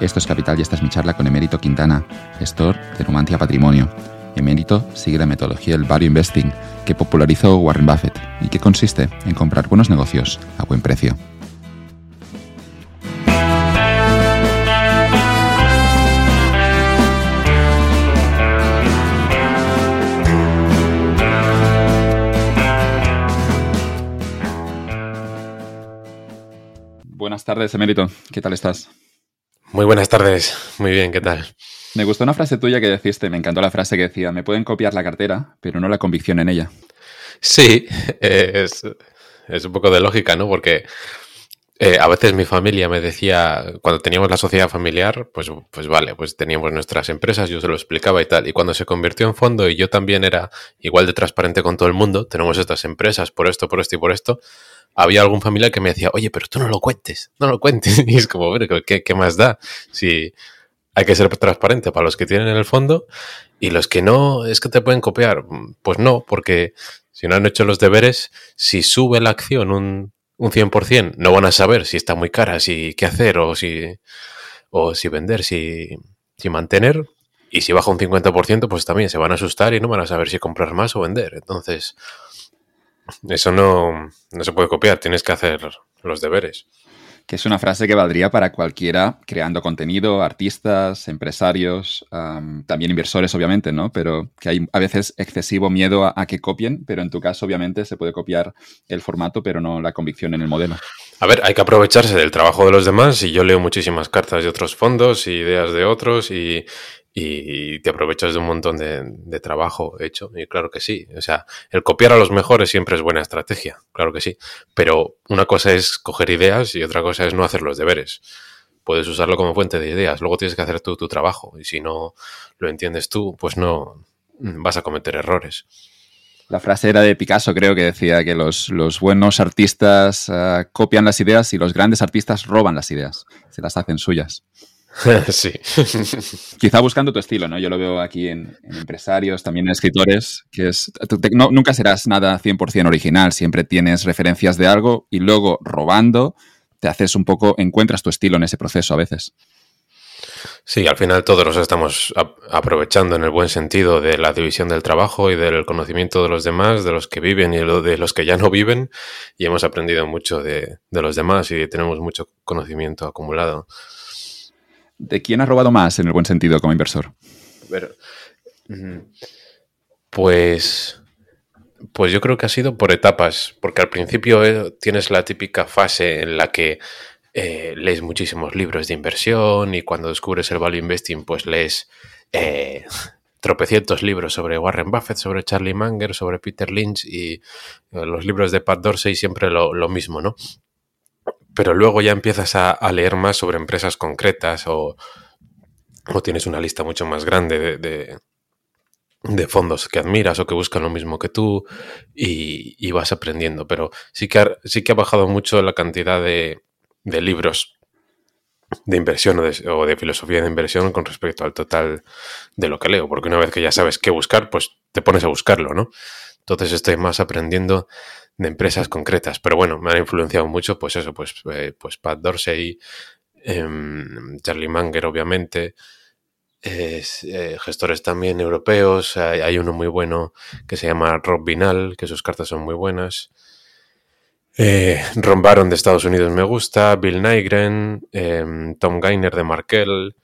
Esto es Capital y esta es mi charla con Emérito Quintana, gestor de Numantia Patrimonio. Emérito sigue la metodología del value investing que popularizó Warren Buffett y que consiste en comprar buenos negocios a buen precio. Buenas tardes, Emérito. ¿Qué tal estás? Muy buenas tardes. Muy bien, ¿qué tal? Me gustó una frase tuya que deciste, me encantó la frase que decía, me pueden copiar la cartera, pero no la convicción en ella. Sí, es, un poco de lógica, ¿no? Porque eh, a veces mi familia me decía, cuando teníamos la sociedad familiar, pues, pues vale, pues teníamos nuestras empresas, yo se lo explicaba y tal. Y cuando se convirtió en fondo y yo también era igual de transparente con todo el mundo, tenemos estas empresas por esto, por esto y por esto, había algún familiar que me decía, oye, pero tú no lo cuentes, no lo cuentes. Y es como, ¿qué, qué más da? Si hay que ser transparente para los que tienen en el fondo y los que no, es que te pueden copiar. Pues no, porque si no han hecho los deberes, si sube la acción un, un 100%, no van a saber si está muy cara, si qué hacer o si, o si vender, si, si mantener. Y si baja un 50%, pues también se van a asustar y no van a saber si comprar más o vender. Entonces, eso no, se puede copiar, tienes que hacer los deberes. Que es una frase que valdría para cualquiera creando contenido, artistas, empresarios, también inversores, obviamente, ¿no? Pero que hay a veces excesivo miedo a, que copien, pero en tu caso, obviamente, se puede copiar el formato, pero no la convicción en el modelo. A ver, hay que aprovecharse del trabajo de los demás y yo leo muchísimas cartas de otros fondos y ideas de otros y, y te aprovechas de un montón de, trabajo hecho. Y claro que sí. O sea, el copiar a los mejores siempre es buena estrategia, claro que sí. Pero una cosa es coger ideas y otra cosa es no hacer los deberes. Puedes usarlo como fuente de ideas, luego tienes que hacer tú tu trabajo. Y si no lo entiendes tú, pues no vas a cometer errores. La frase era de Picasso, creo que decía que los, buenos artistas ah, copian las ideas y los grandes artistas roban las ideas, se las hacen suyas. sí. Quizá buscando tu estilo, ¿no? Yo lo veo aquí en, empresarios, también en escritores, que es, nunca serás nada 100% original, siempre tienes referencias de algo y luego robando te haces un poco, encuentras tu estilo en ese proceso a veces. Sí, al final todos nos estamos aprovechando en el buen sentido de la división del trabajo y del conocimiento de los demás, de los que viven y de los que ya no viven, y hemos aprendido mucho de, de los demás y tenemos mucho conocimiento acumulado. ¿De quién has robado más en el buen sentido como inversor? Mm, pues, pues yo creo que ha sido por etapas, porque al principio eh, tienes la típica fase en la que eh, lees muchísimos libros de inversión y cuando descubres el value investing, pues lees eh, tropecientos libros sobre Warren Buffett, sobre Charlie Munger, sobre Peter Lynch y los libros de Pat Dorsey siempre lo, lo mismo, ¿no? Pero luego ya empiezas a, leer más sobre empresas concretas o, tienes una lista mucho más grande de, fondos que admiras o que buscan lo mismo que tú y, vas aprendiendo. Pero sí que, ha, sí que ha bajado mucho la cantidad de, libros de inversión o de, o de, filosofía de inversión con respecto al total de lo que leo, porque una vez que ya sabes qué buscar, pues te pones a buscarlo, ¿no? Entonces estoy más aprendiendo de empresas concretas. Pero bueno, me han influenciado mucho, pues eso, pues, eh, pues Pat Dorsey, em, Charlie Munger, obviamente, eh, gestores también europeos. Hay, uno muy bueno que se llama Rob Vinal, que sus cartas son muy buenas. Eh, Ron Baron de Estados Unidos me gusta, Bill Nygren, em, Tom Gainer de Markel,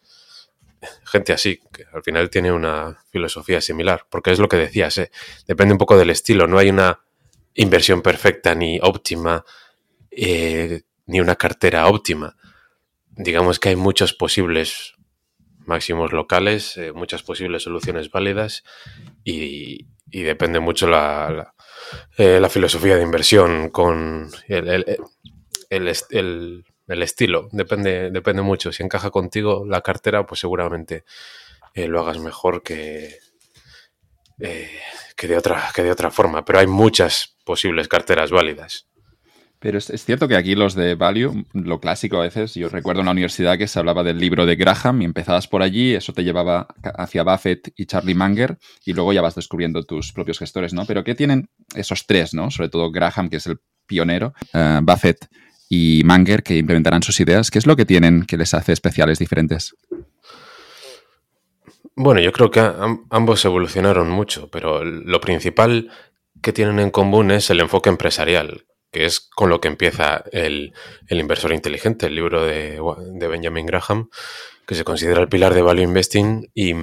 gente así, que al final tiene una filosofía similar, porque es lo que decías, depende un poco del estilo, no hay una inversión perfecta ni óptima, eh, ni una cartera óptima. Digamos que hay muchos posibles máximos locales, eh, muchas posibles soluciones válidas y, depende mucho la, eh, filosofía de inversión con el, el, estilo. Depende, depende mucho. Si encaja contigo la cartera, pues seguramente lo hagas mejor que, que, de otra, que de otra forma. Pero hay muchas posibles carteras válidas. Pero es, cierto que aquí los de Value, lo clásico a veces, yo recuerdo en la universidad que se hablaba del libro de Graham y empezabas por allí, eso te llevaba hacia Buffett y Charlie Munger y luego ya vas descubriendo tus propios gestores, ¿no? Pero ¿qué tienen esos tres, ¿no? Sobre todo Graham, que es el pionero, eh, Buffett y Manger, que implementarán sus ideas. ¿Qué es lo que tienen que les hace especiales diferentes? Bueno, yo creo que ambos evolucionaron mucho, pero lo principal que tienen en común es el enfoque empresarial, que es con lo que empieza el, inversor inteligente, el libro de, Benjamin Graham, que se considera el pilar de value investing y,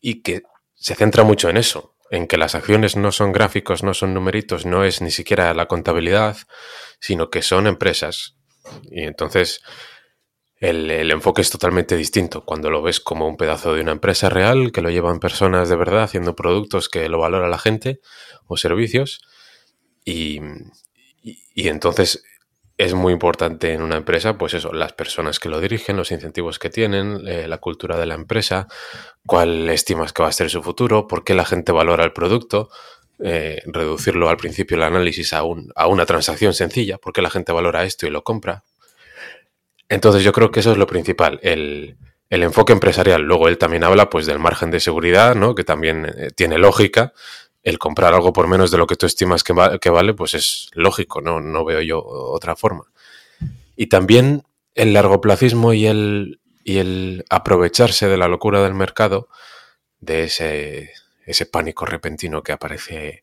y que se centra mucho en eso, en que las acciones no son gráficos, no son numeritos, no es ni siquiera la contabilidad, sino que son empresas. Y entonces el, enfoque es totalmente distinto cuando lo ves como un pedazo de una empresa real, que lo llevan personas de verdad haciendo productos que lo valora la gente o servicios. Y, y entonces es muy importante en una empresa, pues eso, las personas que lo dirigen, los incentivos que tienen, eh, la cultura de la empresa, cuál estimas que va a ser su futuro, por qué la gente valora el producto, eh, reducirlo al principio el análisis a, a una transacción sencilla, por qué la gente valora esto y lo compra. Entonces yo creo que eso es lo principal, el, enfoque empresarial. Luego él también habla pues del margen de seguridad, ¿no? que también eh, tiene lógica el comprar algo por menos de lo que tú estimas que, vale, pues es lógico, ¿no? no veo yo otra forma. Y también el largoplacismo y el, y el aprovecharse de la locura del mercado, de ese, ese pánico repentino que aparece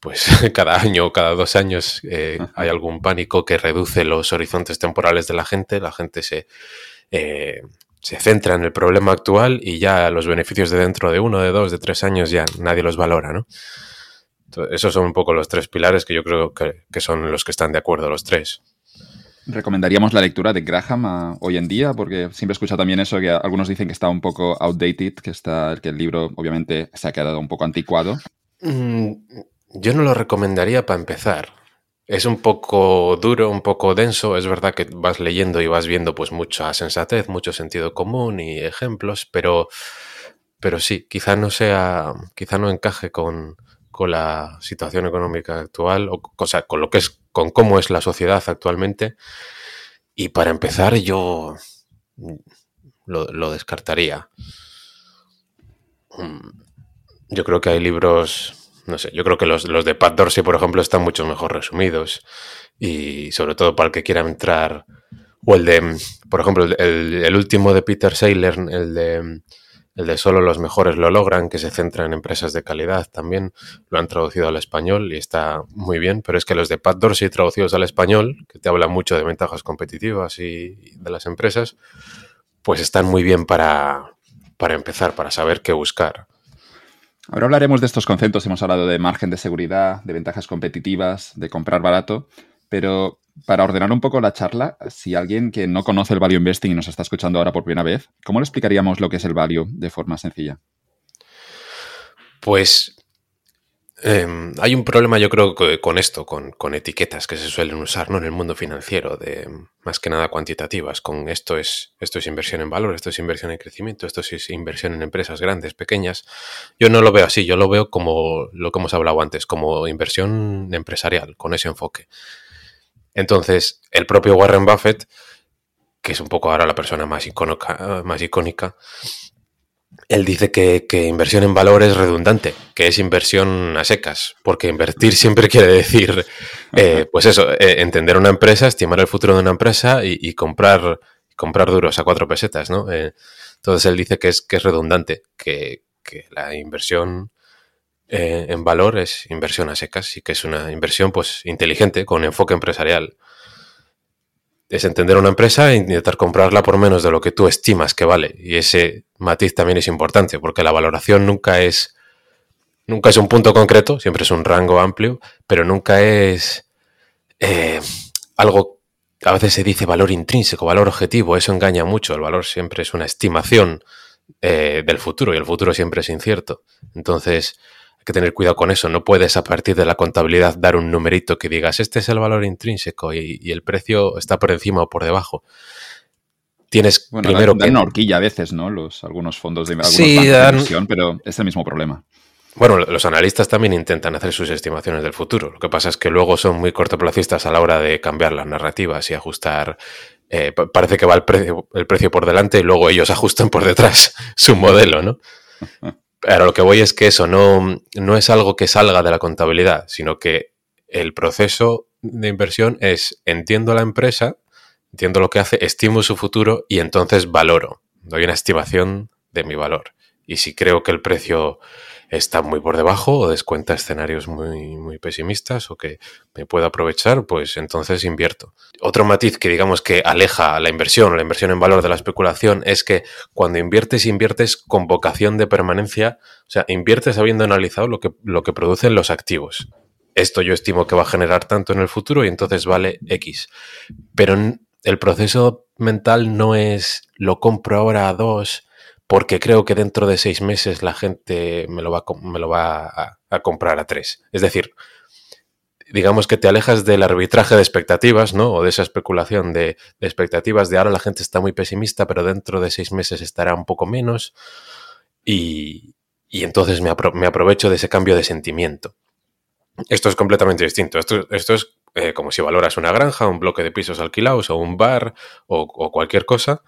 pues cada año o cada dos años eh, hay algún pánico que reduce los horizontes temporales de la gente, la gente se, eh, se centra en el problema actual y ya los beneficios de dentro de uno, de dos, de tres años ya nadie los valora, ¿no? esos son un poco los tres pilares que yo creo que, son los que están de acuerdo los tres. ¿Recomendaríamos la lectura de Graham ah, hoy en día? Porque siempre he escuchado también eso, que algunos dicen que está un poco outdated, que, está, que el libro obviamente se ha quedado un poco anticuado. Mm, yo no lo recomendaría para empezar. Es un poco duro, un poco denso. Es verdad que vas leyendo y vas viendo pues mucha sensatez, mucho sentido común y ejemplos, pero, pero sí, quizá no sea, quizá no encaje con, con la situación económica actual, o, sea, con lo que es, con cómo es la sociedad actualmente. Y para empezar, yo lo, descartaría. Mm, yo creo que hay libros no sé, yo creo que los, los, de Pat Dorsey, por ejemplo, están mucho mejor resumidos. Y sobre todo para el que quiera entrar. O el de, por ejemplo, el, último de Peter Saylor, el de, el de Solo los mejores lo logran, que se centra en empresas de calidad también, lo han traducido al español y está muy bien. Pero es que los de Pat Dorsey traducidos al español, que te hablan mucho de ventajas competitivas y de las empresas, pues están muy bien para, para empezar, para saber qué buscar. Ahora hablaremos de estos conceptos. Hemos hablado de margen de seguridad, de ventajas competitivas, de comprar barato. Pero para ordenar un poco la charla, si alguien que no conoce el value investing y nos está escuchando ahora por primera vez, ¿cómo le explicaríamos lo que es el value de forma sencilla? Pues Em, hay un problema, yo creo, con esto, con, etiquetas que se suelen usar ¿no? en el mundo financiero, de más que nada cuantitativas. Con esto es, esto es inversión en valor, esto es inversión en crecimiento, esto es inversión en empresas grandes, pequeñas. Yo no lo veo así, yo lo veo como lo que hemos hablado antes, como inversión empresarial, con ese enfoque. Entonces, el propio Warren Buffett, que es un poco ahora la persona más icónica, más icónica él dice que, inversión en valor es redundante, que es inversión a secas, porque invertir siempre quiere decir, eh, pues eso, eh, entender una empresa, estimar el futuro de una empresa y, comprar, comprar duros a cuatro pesetas, ¿no? Eh, entonces él dice que es, que es redundante, que, que la inversión en valor es inversión a secas y que es una inversión pues inteligente, con enfoque empresarial es entender una empresa e intentar comprarla por menos de lo que tú estimas que vale. Y ese matiz también es importante, porque la valoración nunca es, nunca es un punto concreto, siempre es un rango amplio, pero nunca es eh, algo, a veces se dice valor intrínseco, valor objetivo, eso engaña mucho, el valor siempre es una estimación eh, del futuro y el futuro siempre es incierto. Entonces, hay que tener cuidado con eso. No puedes a partir de la contabilidad dar un numerito que digas este es el valor intrínseco y, el precio está por encima o por debajo. Tienes primero dan, una horquilla a veces, ¿no? Los, algunos fondos de, algunos sí, de inversión, pero es el mismo problema. Bueno, los analistas también intentan hacer sus estimaciones del futuro. Lo que pasa es que luego son muy cortoplacistas a la hora de cambiar las narrativas y ajustar. Eh, parece que va el precio, el precio por delante y luego ellos ajustan por detrás su modelo, ¿no? Pero lo que voy es que eso no, no es algo que salga de la contabilidad, sino que el proceso de inversión es entiendo la empresa, entiendo lo que hace, estimo su futuro y entonces valoro, doy una estimación de mi valor. Y si creo que el precio está muy por debajo o descuenta escenarios muy, muy pesimistas o que me pueda aprovechar, pues entonces invierto. Otro matiz que digamos que aleja la inversión la inversión en valor de la especulación es que cuando inviertes, inviertes con vocación de permanencia, o sea, inviertes habiendo analizado lo que, lo que producen los activos. Esto yo estimo que va a generar tanto en el futuro y entonces vale X. Pero el proceso mental no es lo compro ahora a dos porque creo que dentro de seis meses la gente me lo va, a, comprar a tres. Es decir, digamos que te alejas del arbitraje de expectativas, ¿no? O de esa especulación de, expectativas de ahora la gente está muy pesimista, pero dentro de seis meses estará un poco menos. Y, entonces me, aprovecho de ese cambio de sentimiento. Esto es completamente distinto. Esto, esto es eh, como si valoras una granja, un bloque de pisos alquilados o un bar o cualquier cosa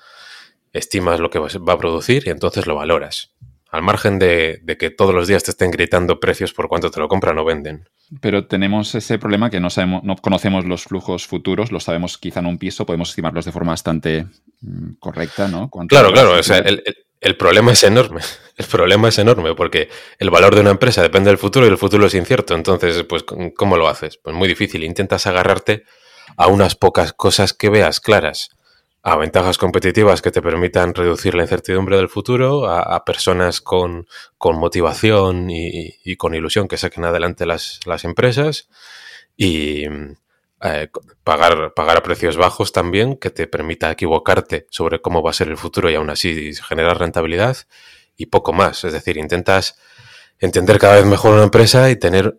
estimas lo que va a producir y entonces lo valoras. Al margen de, que todos los días te estén gritando precios por cuánto te lo compran o venden. Pero tenemos ese problema que no, sabemos, no conocemos los flujos futuros, los sabemos quizá en un piso, podemos estimarlos de forma bastante mm, correcta, ¿no? Claro, claro, el, problema es enorme. El problema es enorme porque el valor de una empresa depende del futuro y el futuro es incierto. Entonces, pues, ¿cómo lo haces? Pues muy difícil. Intentas agarrarte a unas pocas cosas que veas claras a ventajas competitivas que te permitan reducir la incertidumbre del futuro, a, personas con, motivación y, con ilusión que saquen adelante las, empresas y eh, pagar, pagar a precios bajos también que te permita equivocarte sobre cómo va a ser el futuro y aún así generar rentabilidad y poco más. Es decir, intentas entender cada vez mejor una empresa y tener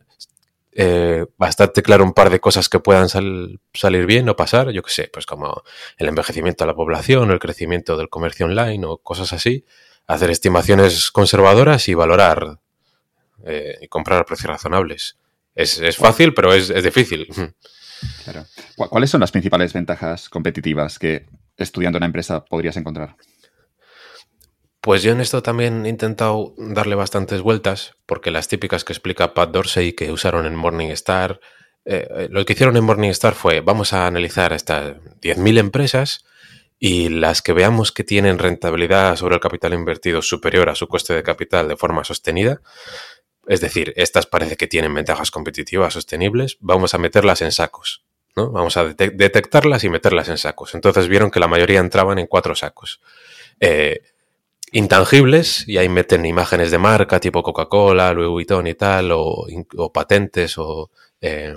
eh, bastante claro un par de cosas que puedan salir bien o pasar, yo qué sé, pues como el envejecimiento de la población, el crecimiento del comercio online o cosas así, hacer estimaciones conservadoras y valorar eh, y comprar a precios razonables. Es, fácil, pero es, es difícil. ¿Cuáles son las principales ventajas competitivas que estudiando una empresa podrías encontrar? Pues yo en esto también he intentado darle bastantes vueltas, porque las típicas que explica Pat Dorsey que usaron en Morningstar, eh, eh, lo que hicieron en Morningstar fue, vamos a analizar estas 10.000 empresas y las que veamos que tienen rentabilidad sobre el capital invertido superior a su coste de capital de forma sostenida, es decir, estas parece que tienen ventajas competitivas sostenibles, vamos a meterlas en sacos. ¿no? Vamos a detectarlas y meterlas en sacos. Entonces vieron que la mayoría entraban en cuatro sacos. Eh, intangibles y ahí meten imágenes de marca tipo Coca-Cola, Louis Vuitton y tal, o, patentes o eh,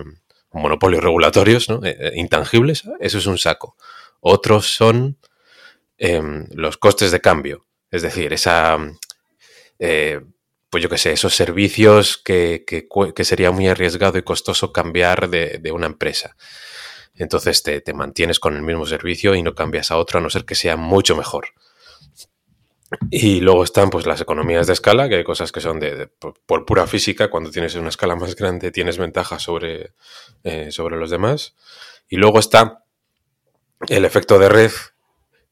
monopolios regulatorios, ¿no? Eh, eh, intangibles, eso es un saco. Otros son em, los costes de cambio, es decir, esa, pues yo qué sé, esos servicios que, sería muy arriesgado y costoso cambiar de, de una empresa. Entonces te, te, mantienes con el mismo servicio y no cambias a otro a no ser que sea mucho mejor. Y luego están pues las economías de escala, que hay cosas que son de, por, pura física, cuando tienes una escala más grande tienes ventaja sobre, eh, sobre los demás. Y luego está el efecto de red,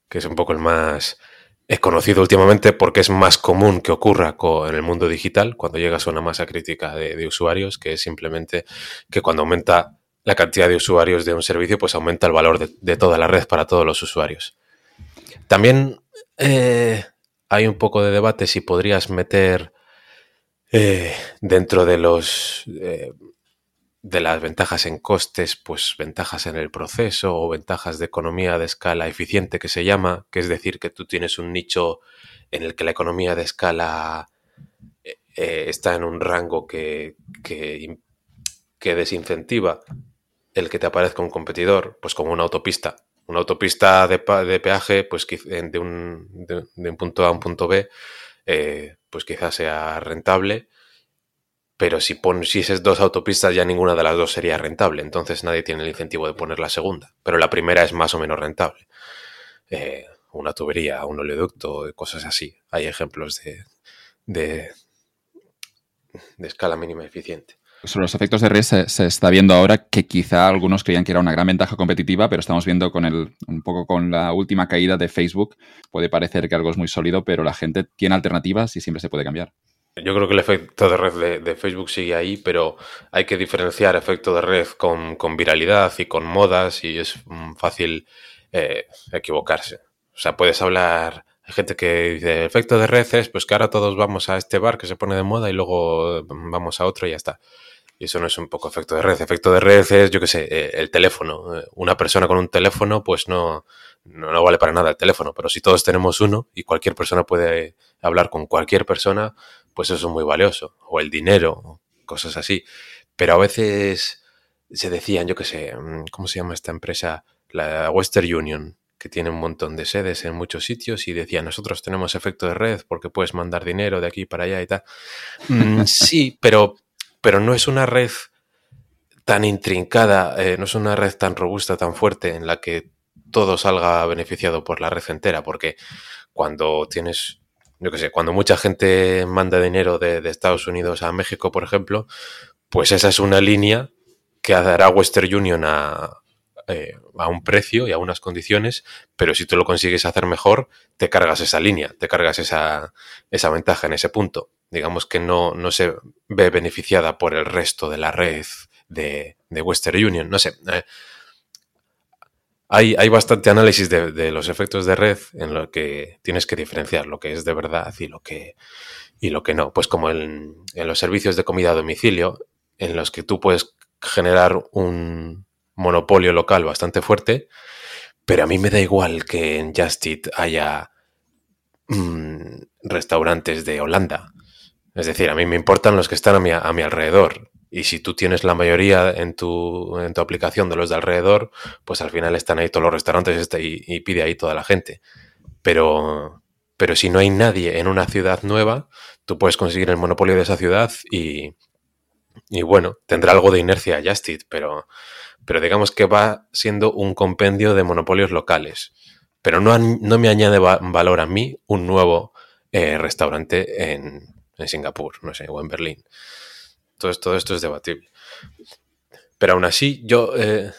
que es un poco el más conocido últimamente porque es más común que ocurra en el mundo digital cuando llegas a una masa crítica de, usuarios, que es simplemente que cuando aumenta la cantidad de usuarios de un servicio, pues aumenta el valor de, toda la red para todos los usuarios. También eh, hay un poco de debate si podrías meter eh, dentro de los eh, de las ventajas en costes, pues ventajas en el proceso o ventajas de economía de escala eficiente que se llama, que es decir, que tú tienes un nicho en el que la economía de escala eh, está en un rango que, que, que desincentiva el que te aparezca un competidor, pues como una autopista una autopista de, peaje, pues de un, de, un, punto A a un punto B, eh, pues quizás sea rentable, pero si pusieses dos autopistas ya ninguna de las dos sería rentable, entonces nadie tiene el incentivo de poner la segunda, pero la primera es más o menos rentable. Eh, una tubería, un oleoducto, cosas así. Hay ejemplos de, de escala mínima eficiente sobre los efectos de red se, está viendo ahora que quizá algunos creían que era una gran ventaja competitiva, pero estamos viendo con el, un poco con la última caída de Facebook, puede parecer que algo es muy sólido, pero la gente tiene alternativas y siempre se puede cambiar. Yo creo que el efecto de red de, Facebook sigue ahí, pero hay que diferenciar efecto de red con, viralidad y con modas y es fácil eh, equivocarse. O sea, puedes hablar, hay gente que dice, efecto de red es pues que ahora todos vamos a este bar que se pone de moda y luego vamos a otro y ya está. Y eso no es un poco efecto de red. Efecto de red es, yo qué sé, eh, el teléfono. Una persona con un teléfono, pues no, no, vale para nada el teléfono, pero si todos tenemos uno y cualquier persona puede hablar con cualquier persona, pues eso es muy valioso. O el dinero, cosas así. Pero a veces se decían, yo qué sé, mm, ¿cómo se llama esta empresa? La Western Union, que tiene un montón de sedes en muchos sitios y decía, nosotros tenemos efecto de red porque puedes mandar dinero de aquí para allá y tal. Mm, sí, pero pero no es una red tan intrincada, eh, no es una red tan robusta, tan fuerte, en la que todo salga beneficiado por la red entera, porque cuando tienes, yo qué sé, cuando mucha gente manda dinero de, Estados Unidos a México, por ejemplo, pues esa es una línea que dará Western Union a, eh, a un precio y a unas condiciones, pero si tú lo consigues hacer mejor, te cargas esa línea, te cargas esa, esa ventaja en ese punto digamos que no, no se ve beneficiada por el resto de la red de, Western Union. No sé. Eh, hay, hay, bastante análisis de, los efectos de red en lo que tienes que diferenciar lo que es de verdad y lo que, y lo que no. Pues como en, en los servicios de comida a domicilio, en los que tú puedes generar un monopolio local bastante fuerte, pero a mí me da igual que en Just Eat haya mm, restaurantes de Holanda es decir, a mí me importan los que están a mi, a mi alrededor. Y si tú tienes la mayoría en tu, aplicación de los de alrededor, pues al final están ahí todos los restaurantes este, y, pide ahí toda la gente. Pero, pero si no hay nadie en una ciudad nueva, tú puedes conseguir el monopolio de esa ciudad y, y bueno, tendrá algo de inercia Justit, pero, pero digamos que va siendo un compendio de monopolios locales. Pero no, no me añade valor a mí un nuevo eh, restaurante en, en Singapur, no sé, o en Berlín. Todo, esto es debatible. Pero aún así, yo, eh,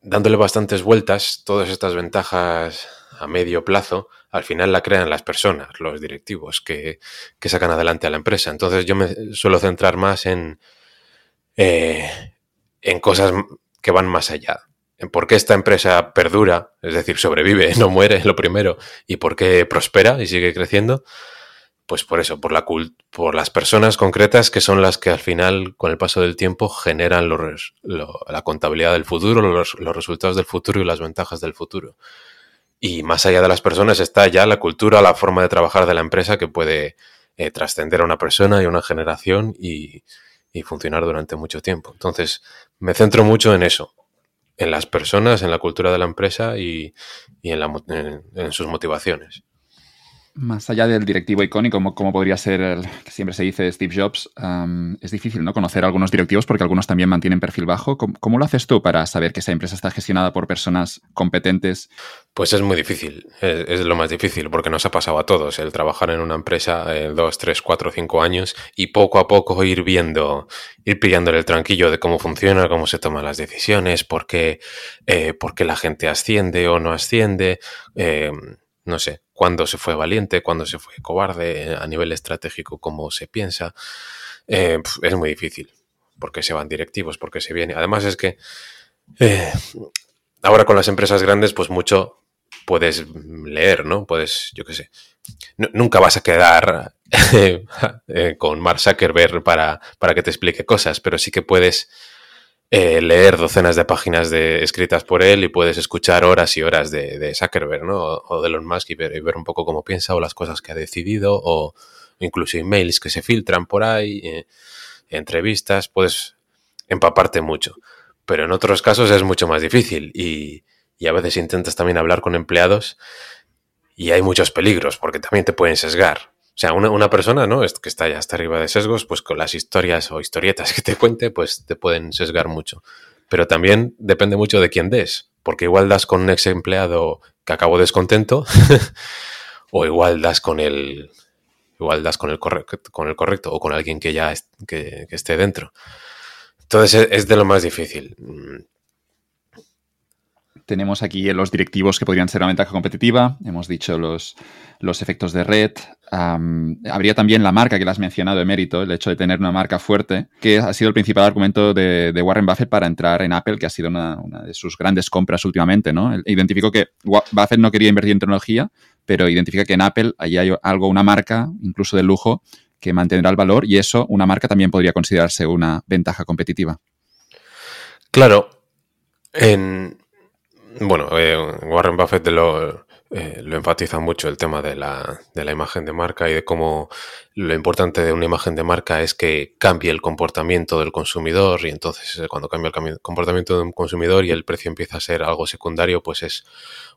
dándole bastantes vueltas, todas estas ventajas a medio plazo, al final la crean las personas, los directivos que, sacan adelante a la empresa. Entonces yo me suelo centrar más en, eh, en cosas que van más allá. En por qué esta empresa perdura, es decir, sobrevive, no muere, lo primero, y por qué prospera y sigue creciendo pues por eso, por, la por las personas concretas que son las que al final, con el paso del tiempo, generan la contabilidad del futuro, los, resultados del futuro y las ventajas del futuro. Y más allá de las personas está ya la cultura, la forma de trabajar de la empresa que puede eh, trascender a una persona y a una generación y, funcionar durante mucho tiempo. Entonces, me centro mucho en eso, en las personas, en la cultura de la empresa y, en sus motivaciones. Más allá del directivo icónico, como, podría ser el que siempre se dice Steve Jobs, es difícil ¿no? conocer a algunos directivos porque algunos también mantienen perfil bajo. ¿Cómo, lo haces tú para saber que esa empresa está gestionada por personas competentes? Pues es muy difícil, es, lo más difícil porque nos ha pasado a todos el trabajar en una empresa eh, dos, tres, cuatro, cinco años y poco a poco ir viendo, ir pillándole el tranquillo de cómo funciona, cómo se toman las decisiones, por qué, eh, la gente asciende o no asciende. Eh, no sé, cuándo se fue valiente, cuándo se fue cobarde, a nivel estratégico, cómo se piensa. Eh, es muy difícil, porque se van directivos, porque se viene. Además es que eh, ahora con las empresas grandes, pues mucho puedes leer, ¿no? Puedes, yo qué sé. nunca vas a quedar eh, con Mark Zuckerberg para, para que te explique cosas, pero sí que puedes eh, leer docenas de páginas de, escritas por él y puedes escuchar horas y horas de, Zuckerberg, ¿no? O, de Elon Musk y ver, un poco cómo piensa o las cosas que ha decidido o incluso emails que se filtran por ahí, eh, entrevistas, puedes empaparte mucho. Pero en otros casos es mucho más difícil y, y a veces intentas también hablar con empleados y hay muchos peligros porque también te pueden sesgar. O sea, una, persona, ¿no? Que está ya hasta arriba de sesgos, pues con las historias o historietas que te cuente, pues te pueden sesgar mucho. Pero también depende mucho de quién des, porque igual das con un ex empleado que acabó descontento, o igual das con el, igual das con el, correcto, con el correcto, o con alguien que ya que, esté dentro. Entonces es de lo más difícil. Tenemos aquí los directivos que podrían ser una ventaja competitiva. Hemos dicho los, efectos de red. habría también la marca que le has mencionado de mérito, el hecho de tener una marca fuerte, que ha sido el principal argumento de, Warren Buffett para entrar en Apple, que ha sido una, de sus grandes compras últimamente, ¿no? Identificó que Buffett no quería invertir en tecnología, pero identifica que en Apple hay algo, una marca, incluso de lujo, que mantendrá el valor y eso, una marca también podría considerarse una ventaja competitiva. Claro, bueno, eh, Warren Buffett lo, eh, lo enfatiza mucho el tema de la, de la imagen de marca y de cómo lo importante de una imagen de marca es que cambie el comportamiento del consumidor y entonces eh, cuando cambia el comportamiento de un consumidor y el precio empieza a ser algo secundario, pues es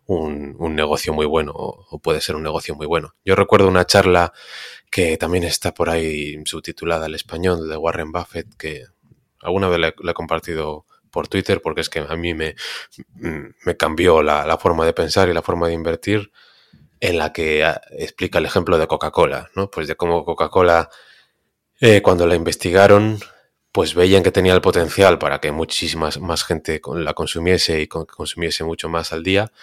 un, negocio muy bueno o, puede ser un negocio muy bueno. Yo recuerdo una charla que también está por ahí subtitulada al español de Warren Buffett que alguna vez le he compartido por Twitter porque es que a mí me, me cambió la, forma de pensar y la forma de invertir en la que ah, explica el ejemplo de Coca-Cola, ¿no? Pues de cómo Coca-Cola, eh, cuando la investigaron, pues veían que tenía el potencial para que muchísima más gente la consumiese y consumiese mucho más al día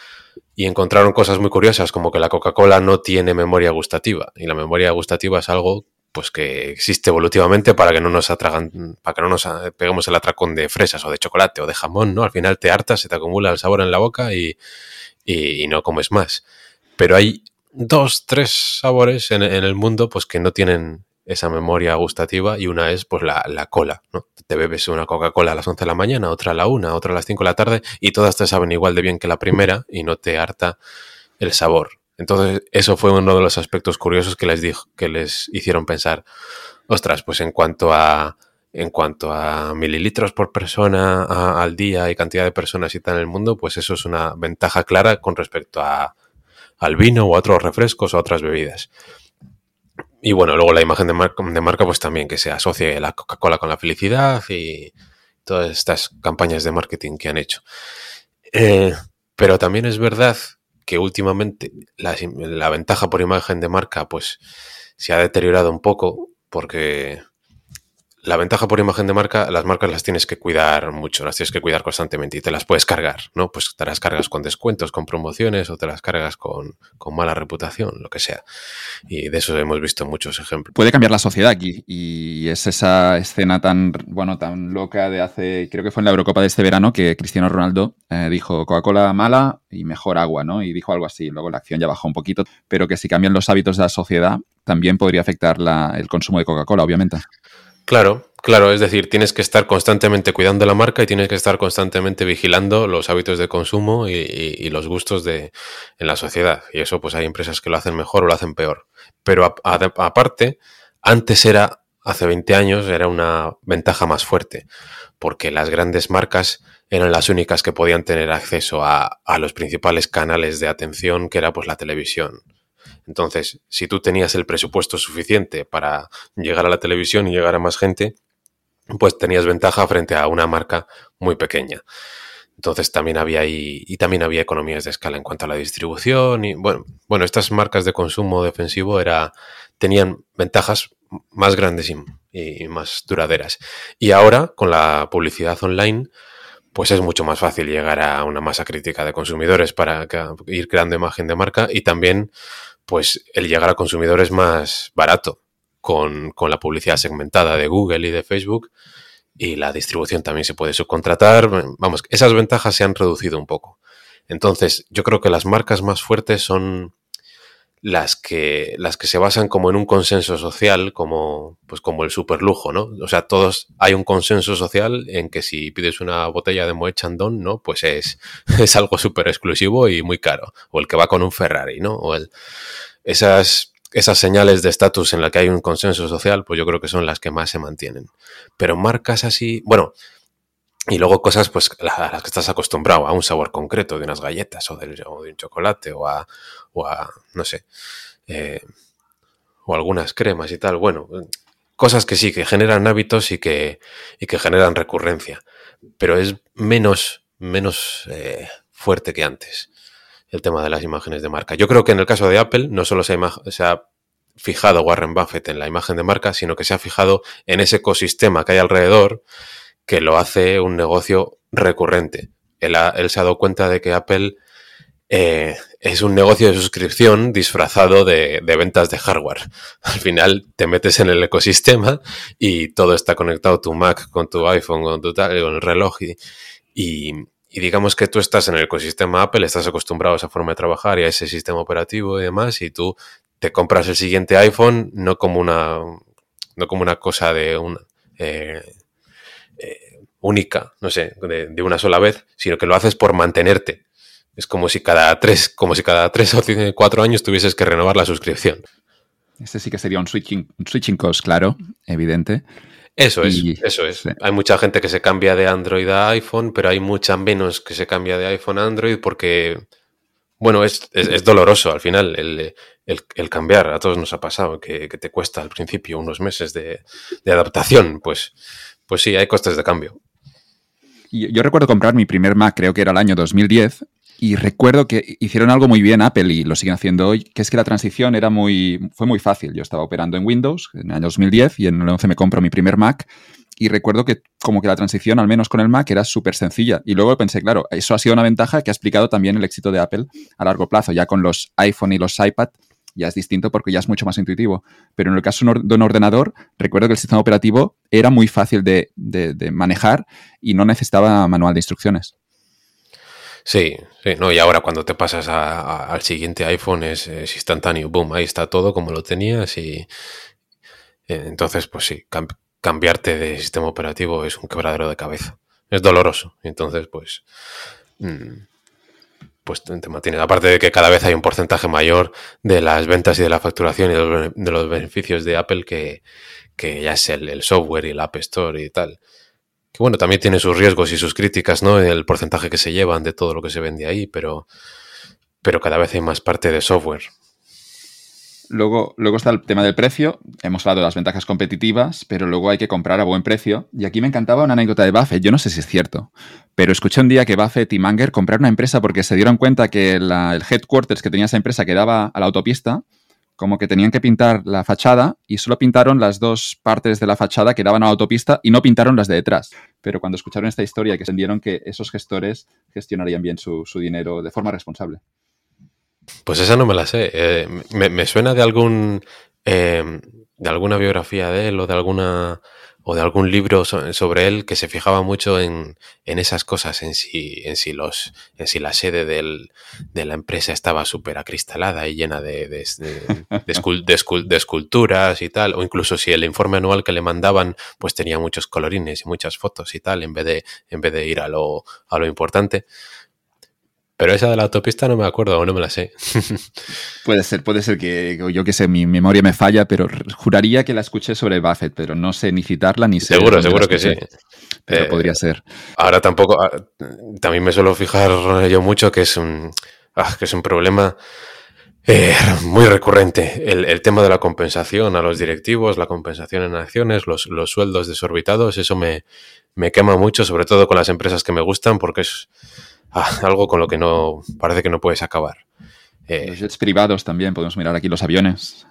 y encontraron cosas muy curiosas como que la Coca-Cola no tiene memoria gustativa y la memoria gustativa es algo pues que existe evolutivamente para que no nos atragan, para que no nos peguemos el atracón de fresas o de chocolate o de jamón, ¿no? Al final te hartas, se te acumula el sabor en la boca y, y, no comes más. Pero hay dos, tres sabores en, el mundo pues que no tienen esa memoria gustativa y una es pues la, la cola, ¿no? Te bebes una Coca-Cola a las 11 de la mañana, otra a la 1, otra a las 5 de la tarde y todas te saben igual de bien que la primera y no te harta el sabor. Entonces, eso fue uno de los aspectos curiosos que les dijo, que les hicieron pensar, ostras, pues en cuanto a en cuanto a mililitros por persona al día y cantidad de personas y tal en el mundo, pues eso es una ventaja clara con respecto a, al vino o a otros refrescos o otras bebidas. Y bueno, luego la imagen de marca, de marca pues también que se asocie la Coca-Cola con la felicidad y todas estas campañas de marketing que han hecho. Eh, pero también es verdad que últimamente la, ventaja por imagen de marca pues se ha deteriorado un poco porque la ventaja por imagen de marca, las marcas las tienes que cuidar mucho, las tienes que cuidar constantemente y te las puedes cargar, ¿no? Pues te las cargas con descuentos, con promociones o te las cargas con, mala reputación, lo que sea. Y de eso hemos visto muchos ejemplos. Puede cambiar la sociedad aquí y es esa escena tan, bueno, tan loca de hace, creo que fue en la Eurocopa de este verano que Cristiano Ronaldo eh, dijo Coca-Cola mala y mejor agua, ¿no? Y dijo algo así. Luego la acción ya bajó un poquito, pero que si cambian los hábitos de la sociedad también podría afectar el consumo de Coca-Cola, obviamente. Claro, claro, es decir, tienes que estar constantemente cuidando la marca y tienes que estar constantemente vigilando los hábitos de consumo y, los gustos de, en la sociedad. Y eso, pues hay empresas que lo hacen mejor o lo hacen peor. Pero aparte, antes era, hace 20 años, era una ventaja más fuerte, porque las grandes marcas eran las únicas que podían tener acceso a, a los principales canales de atención, que era pues la televisión entonces, si tú tenías el presupuesto suficiente para llegar a la televisión y llegar a más gente, pues tenías ventaja frente a una marca muy pequeña. Entonces también había y también había economías de escala en cuanto a la distribución y bueno, bueno, estas marcas de consumo defensivo era, tenían ventajas más grandes y, y, más duraderas. Y ahora, con la publicidad online, pues es mucho más fácil llegar a una masa crítica de consumidores para ir creando imagen de marca y también pues el llegar a consumidores más barato con, la publicidad segmentada de Google y de Facebook y la distribución también se puede subcontratar. Vamos, esas ventajas se han reducido un poco. Entonces, yo creo que las marcas más fuertes son las que, las que se basan como en un consenso social, como, pues como el superlujo, ¿no? O sea, todos hay un consenso social en que si pides una botella de Moet Chandon, ¿no? Pues es, es algo súper exclusivo y muy caro. O el que va con un Ferrari, ¿no? O el, esas, esas señales de estatus en las que hay un consenso social, pues yo creo que son las que más se mantienen. Pero marcas así, bueno, y luego cosas pues a las que estás acostumbrado, a un sabor concreto de unas galletas o de, un chocolate o a, o a no sé, eh, o algunas cremas y tal. Bueno, cosas que sí, que generan hábitos y que, y que generan recurrencia, pero es menos, menos eh, fuerte que antes el tema de las imágenes de marca. Yo creo que en el caso de Apple no solo se ha fijado Warren Buffett en la imagen de marca, sino que se ha fijado en ese ecosistema que hay alrededor que lo hace un negocio recurrente. Él, se ha dado cuenta de que Apple eh, es un negocio de suscripción disfrazado de, ventas de hardware. Al final te metes en el ecosistema y todo está conectado, tu Mac con tu iPhone, con, tu con el reloj y, digamos que tú estás en el ecosistema Apple, estás acostumbrado a esa forma de trabajar y a ese sistema operativo y demás y tú te compras el siguiente iPhone no como una, no como una cosa de una... Eh, eh, única, no sé, de, una sola vez, sino que lo haces por mantenerte. Es como si cada tres, como si cada tres o cuatro años tuvieses que renovar la suscripción. Este sí que sería un switching, switching cost, claro, evidente. Eso es, eso es. Hay mucha gente que se cambia de Android a iPhone, pero hay mucha menos que se cambia de iPhone a Android porque, bueno, es, doloroso al final el, cambiar. A todos nos ha pasado que, te cuesta al principio unos meses de, de adaptación. Pues, pues sí, hay costes de cambio yo recuerdo comprar mi primer Mac, creo que era el año 2010, y recuerdo que hicieron algo muy bien Apple y lo siguen haciendo hoy, que es que la transición era muy, fue muy fácil. Yo estaba operando en Windows en el año 2010 y en el 11 me compro mi primer Mac y recuerdo que como que la transición, al menos con el Mac, era súper sencilla. Y luego pensé, claro, eso ha sido una ventaja que ha explicado también el éxito de Apple a largo plazo. Ya con los iPhone y los iPad ya es distinto porque ya es mucho más intuitivo. Pero en el caso de un ordenador, recuerdo que el sistema operativo era muy fácil de, manejar y no necesitaba manual de instrucciones. Sí, sí, no, y ahora cuando te pasas al siguiente iPhone es, instantáneo, boom, ahí está todo como lo tenías y eh, entonces pues sí, cambiarte de sistema operativo es un quebradero de cabeza, es doloroso, entonces pues mm, pues te mantiene. Aparte de que cada vez hay un porcentaje mayor de las ventas y de la facturación y de los, beneficios de Apple que, ya es el, software y el App Store y tal. Que bueno, también tiene sus riesgos y sus críticas, ¿no? El porcentaje que se llevan de todo lo que se vende ahí, pero, pero cada vez hay más parte de software. Luego, luego está el tema del precio. Hemos hablado de las ventajas competitivas, pero luego hay que comprar a buen precio. Y aquí me encantaba una anécdota de Buffett. Yo no sé si es cierto, pero escuché un día que Buffett y Manger compraron una empresa porque se dieron cuenta que el headquarters que tenía esa empresa quedaba a la autopista, como que tenían que pintar la fachada y solo pintaron las dos partes de la fachada que daban a la autopista y no pintaron las de detrás. Pero cuando escucharon esta historia, que entendieron que esos gestores gestionarían bien su dinero de forma responsable. Pues esa no me la sé. Eh, me, suena de algún em, de alguna biografía de él o de alguna o de algún libro sobre él que se fijaba mucho en, esas cosas, en si, en si los, en si la sede del, de la empresa estaba súper acristalada y llena de, de, de, esculturas y tal, o incluso si el informe anual que le mandaban pues tenía muchos colorines y muchas fotos y tal, en vez de, en vez de ir a lo, a lo importante. Pero esa de la autopista no me acuerdo o no me la sé. puede ser, puede ser que yo que sé, mi memoria me falla, pero juraría que la escuché sobre Buffett, pero no sé ni citarla ni sé. Seguro, seguro que sí. Pero eh, podría ser. Ahora tampoco, ah, también me suelo fijar yo mucho que es un, ah, que es un problema eh, muy recurrente. El, tema de la compensación a los directivos, la compensación en acciones, los, los sueldos desorbitados, eso me, me quema mucho, sobre todo con las empresas que me gustan, porque es Ah, algo con lo que no parece que no puedes acabar. Eh, los jets privados también, podemos mirar aquí los aviones.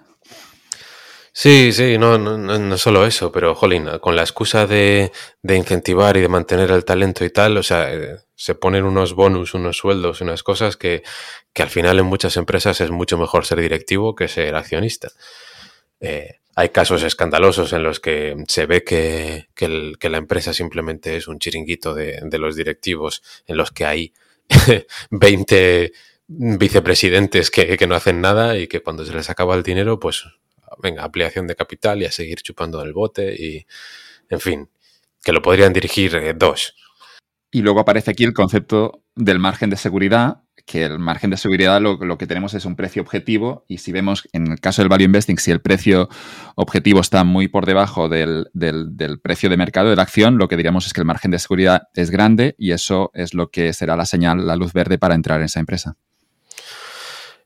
Sí, sí, no, no, no solo eso, pero, jolín, con la excusa de, incentivar y de mantener el talento y tal, o sea, eh, se ponen unos bonus, unos sueldos, unas cosas que, que, al final en muchas empresas es mucho mejor ser directivo que ser accionista. Eh, hay casos escandalosos en los que se ve que, la empresa simplemente es un chiringuito de, los directivos, en los que hay 20 vicepresidentes que, no hacen nada y que cuando se les acaba el dinero, pues venga, ampliación de capital y a seguir chupando el bote y, en fin, que lo podrían dirigir eh, dos. Y luego aparece aquí el concepto del margen de seguridad, que el margen de seguridad lo, que tenemos es un precio objetivo y si vemos en el caso del value investing, si el precio objetivo está muy por debajo del, precio de mercado de la acción, lo que diríamos es que el margen de seguridad es grande y eso es lo que será la señal, la luz verde para entrar en esa empresa.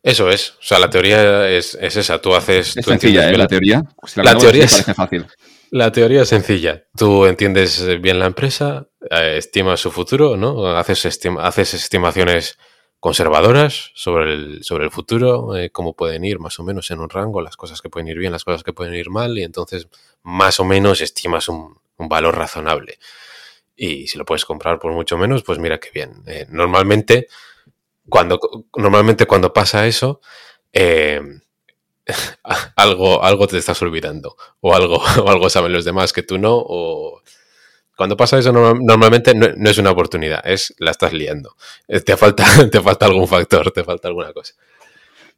Eso es, o sea, la teoría es, esa, tú haces... Es sencilla, ¿eh? La teoría. la, teoría es, fácil. La teoría es sencilla. Tú entiendes bien la empresa, eh, estimas su futuro, ¿no? Haces, haces estimaciones conservadoras sobre el, sobre el futuro, eh, cómo pueden ir más o menos en un rango, las cosas que pueden ir bien, las cosas que pueden ir mal, y entonces más o menos estimas un, valor razonable. Y si lo puedes comprar por mucho menos, pues mira qué bien. Eh, normalmente cuando, normalmente cuando pasa eso, eh, algo, algo te estás olvidando o algo, o algo saben los demás que tú no o cuando pasa eso normalmente no, es una oportunidad, es la estás liando. Eh, te falta, te falta algún factor, te falta alguna cosa.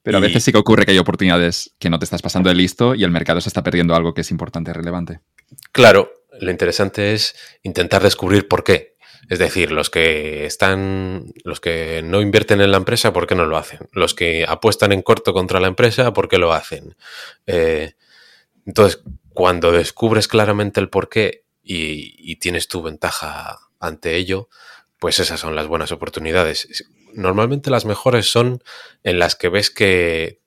Pero a veces sí que ocurre que hay oportunidades que no te estás pasando de listo y el mercado se está perdiendo algo que es importante, relevante. Claro, lo interesante es intentar descubrir por qué. Es decir, los que están, los que no invierten en la empresa, ¿por qué no lo hacen? Los que apuestan en corto contra la empresa, ¿por qué lo hacen? Eh, entonces, cuando descubres claramente el por qué y, tienes tu ventaja ante ello, pues esas son las buenas oportunidades. Normalmente las mejores son en las que ves que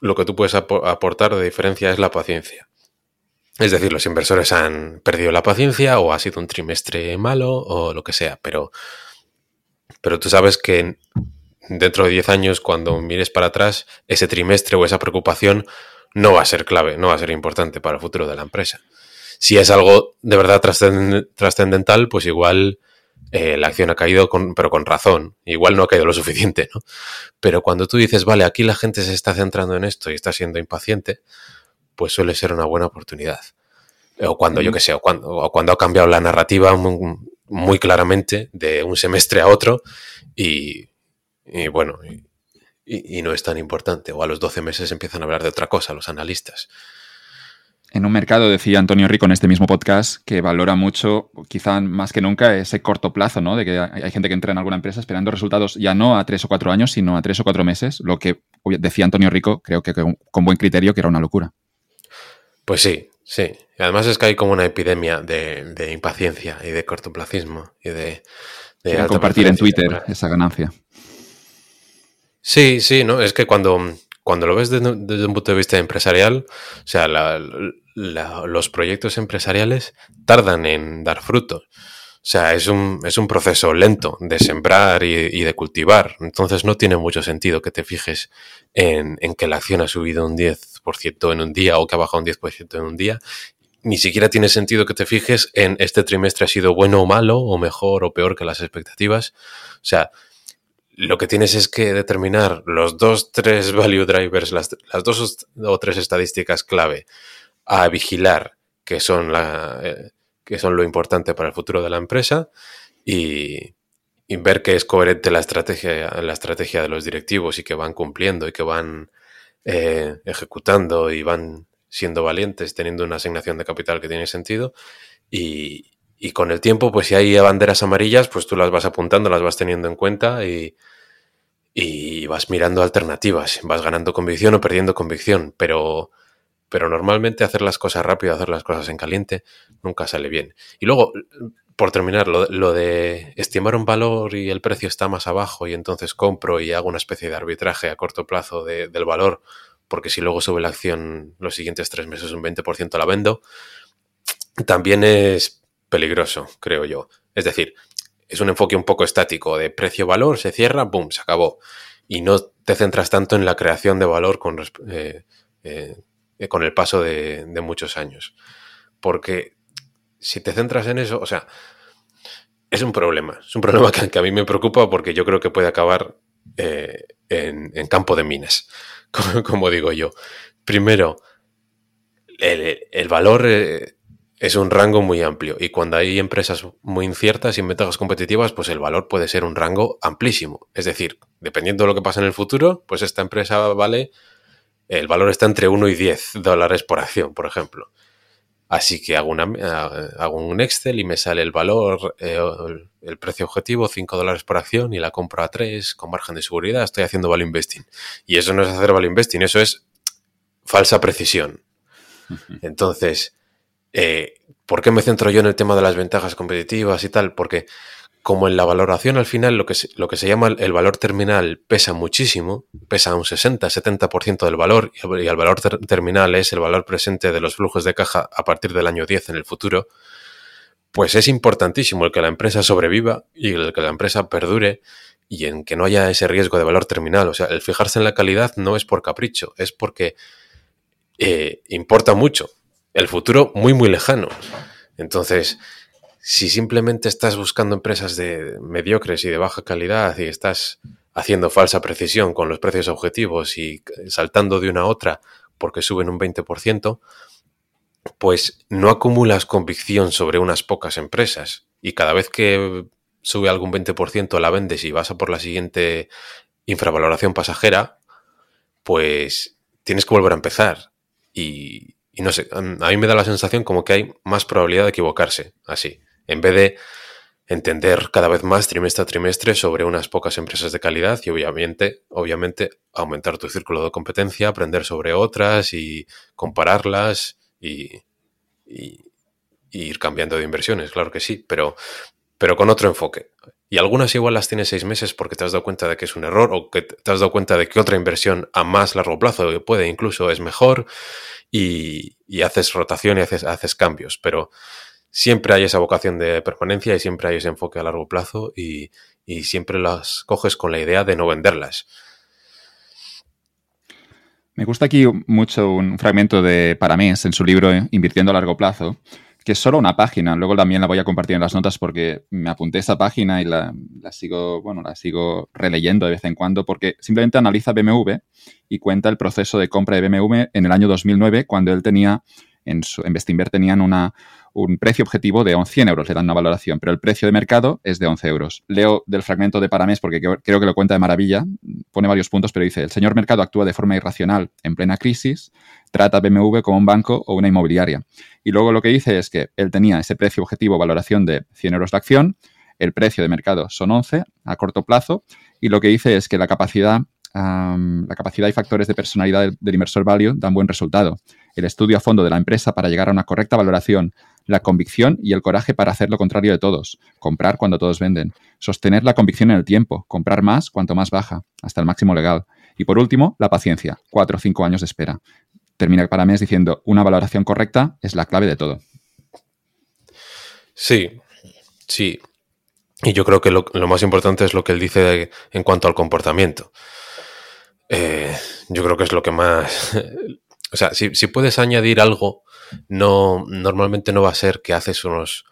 lo que tú puedes aportar de diferencia es la paciencia. Es decir, los inversores han perdido la paciencia o ha sido un trimestre malo o lo que sea, pero, pero tú sabes que dentro de 10 años, cuando mires para atrás, ese trimestre o esa preocupación no va a ser clave, no va a ser importante para el futuro de la empresa. Si es algo de verdad trascendental, pues igual eh, la acción ha caído, con, pero con razón. Igual no ha caído lo suficiente, ¿no? Pero cuando tú dices, vale, aquí la gente se está centrando en esto y está siendo impaciente, pues suele ser una buena oportunidad. O cuando, yo qué sé, o cuando, cuando ha cambiado la narrativa muy, claramente de un semestre a otro y, bueno, y, no es tan importante. O a los 12 meses empiezan a hablar de otra cosa los analistas. En un mercado, decía Antonio Rico en este mismo podcast, que valora mucho, quizá más que nunca, ese corto plazo, ¿no? De que hay gente que entra en alguna empresa esperando resultados ya no a tres o cuatro años, sino a tres o cuatro meses, lo que decía Antonio Rico, creo que con buen criterio, que era una locura. Pues sí, sí. Además es que hay como una epidemia de, impaciencia y de cortoplacismo y de... de compartir en Twitter esa ganancia. Sí, sí, ¿no? Es que cuando, cuando lo ves desde, un punto de vista empresarial, o sea, los proyectos empresariales tardan en dar frutos. O sea, es un, es un proceso lento de sembrar y, de cultivar. Entonces no tiene mucho sentido que te fijes en, en que la acción ha subido un 10 en un día o que ha bajado un 10% en un día. Ni siquiera tiene sentido que te fijes en este trimestre ha sido bueno o malo, o mejor o peor que las expectativas. O sea, lo que tienes es que determinar los dos, tres value drivers, las, dos o tres estadísticas clave a vigilar, que son, la, eh, que son lo importante para el futuro de la empresa, y, ver que es coherente la estrategia, la estrategia de los directivos y que van cumpliendo y que van eh, ejecutando y van siendo valientes, teniendo una asignación de capital que tiene sentido. Y, con el tiempo, pues si hay banderas amarillas, pues tú las vas apuntando, las vas teniendo en cuenta y, y vas mirando alternativas, vas ganando convicción o perdiendo convicción, pero, pero normalmente hacer las cosas rápido, hacer las cosas en caliente, nunca sale bien. Y luego, por terminar, lo, de estimar un valor y el precio está más abajo y entonces compro y hago una especie de arbitraje a corto plazo del valor, porque si luego sube la acción los siguientes tres meses un 20% la vendo, también es peligroso, creo yo. Es decir, es un enfoque un poco estático de precio-valor, se cierra, boom, se acabó. Y no te centras tanto en la creación de valor con, eh, eh, con el paso de, muchos años. Porque si te centras en eso, o sea, es un problema. Es un problema que, a mí me preocupa porque yo creo que puede acabar eh, en, campo de minas, como, digo yo. Primero, el, valor eh, es un rango muy amplio y cuando hay empresas muy inciertas y en ventajas competitivas, pues el valor puede ser un rango amplísimo. Es decir, dependiendo de lo que pase en el futuro, pues esta empresa vale, el valor está entre 1 y 10 dólares por acción, por ejemplo. Así que hago, una, eh, hago un Excel y me sale el valor, eh, el, precio objetivo, 5 dólares por acción y la compro a 3 con margen de seguridad. Estoy haciendo value investing. Y eso no es hacer value investing, eso es falsa precisión. Entonces, eh, ¿por qué me centro yo en el tema de las ventajas competitivas y tal? Porque como en la valoración al final lo que se, llama el valor terminal pesa muchísimo, pesa un 60-70% del valor y el valor terminal es el valor presente de los flujos de caja a partir del año 10 en el futuro, pues es importantísimo el que la empresa sobreviva y el que la empresa perdure y en que no haya ese riesgo de valor terminal. O sea, el fijarse en la calidad no es por capricho, es porque eh, importa mucho. El futuro muy, muy lejano. Entonces, si simplemente estás buscando empresas de mediocres y de baja calidad y estás haciendo falsa precisión con los precios objetivos y saltando de una a otra porque suben un 20%, pues no acumulas convicción sobre unas pocas empresas y cada vez que sube algún 20% la vendes y vas a por la siguiente infravaloración pasajera, pues tienes que volver a empezar. Y, no sé, a mí me da la sensación como que hay más probabilidad de equivocarse así, en vez de entender cada vez más trimestre a trimestre sobre unas pocas empresas de calidad y obviamente, obviamente aumentar tu círculo de competencia, aprender sobre otras y compararlas y, ir cambiando de inversiones, claro que sí, pero, pero con otro enfoque. Y algunas igual las tienes seis meses porque te has dado cuenta de que es un error o que te has dado cuenta de que otra inversión a más largo plazo puede incluso es mejor y, haces rotación y haces, cambios. Pero siempre hay esa vocación de permanencia y siempre hay ese enfoque a largo plazo y, y siempre las coges con la idea de no venderlas. Me gusta aquí mucho un fragmento de Paramés en su libro Invirtiendo a largo plazo, que es solo una página. Luego también la voy a compartir en las notas porque me apunté esa página y la, sigo, bueno, la sigo releyendo de vez en cuando porque simplemente analiza BMW y cuenta el proceso de compra de BMW en el año 2009 cuando él tenía en, su, en Bestinver tenían una, un precio objetivo de 100 euros, le dan una valoración, pero el precio de mercado es de 11 euros. Leo del fragmento de Paramés porque creo que lo cuenta de maravilla, pone varios puntos, pero dice, el señor mercado actúa de forma irracional en plena crisis, trata a BMW como un banco o una inmobiliaria. Y luego lo que dice es que él tenía ese precio objetivo, valoración de 100 euros la acción, el precio de mercado son 11 a corto plazo, y lo que dice es que la capacidad la capacidad y factores de personalidad del, inversor value dan buen resultado. El estudio a fondo de la empresa para llegar a una correcta valoración, la convicción y el coraje para hacer lo contrario de todos, comprar cuando todos venden, sostener la convicción en el tiempo, comprar más cuanto más baja, hasta el máximo legal. Y por último, la paciencia, cuatro o cinco años de espera. Termina para mes diciendo, una valoración correcta es la clave de todo. Sí, sí. Y yo creo que lo, más importante es lo que él dice en cuanto al comportamiento. Eh, yo creo que es lo que más... o sea, si, si puedes añadir algo no, normalmente no va a ser que haces unos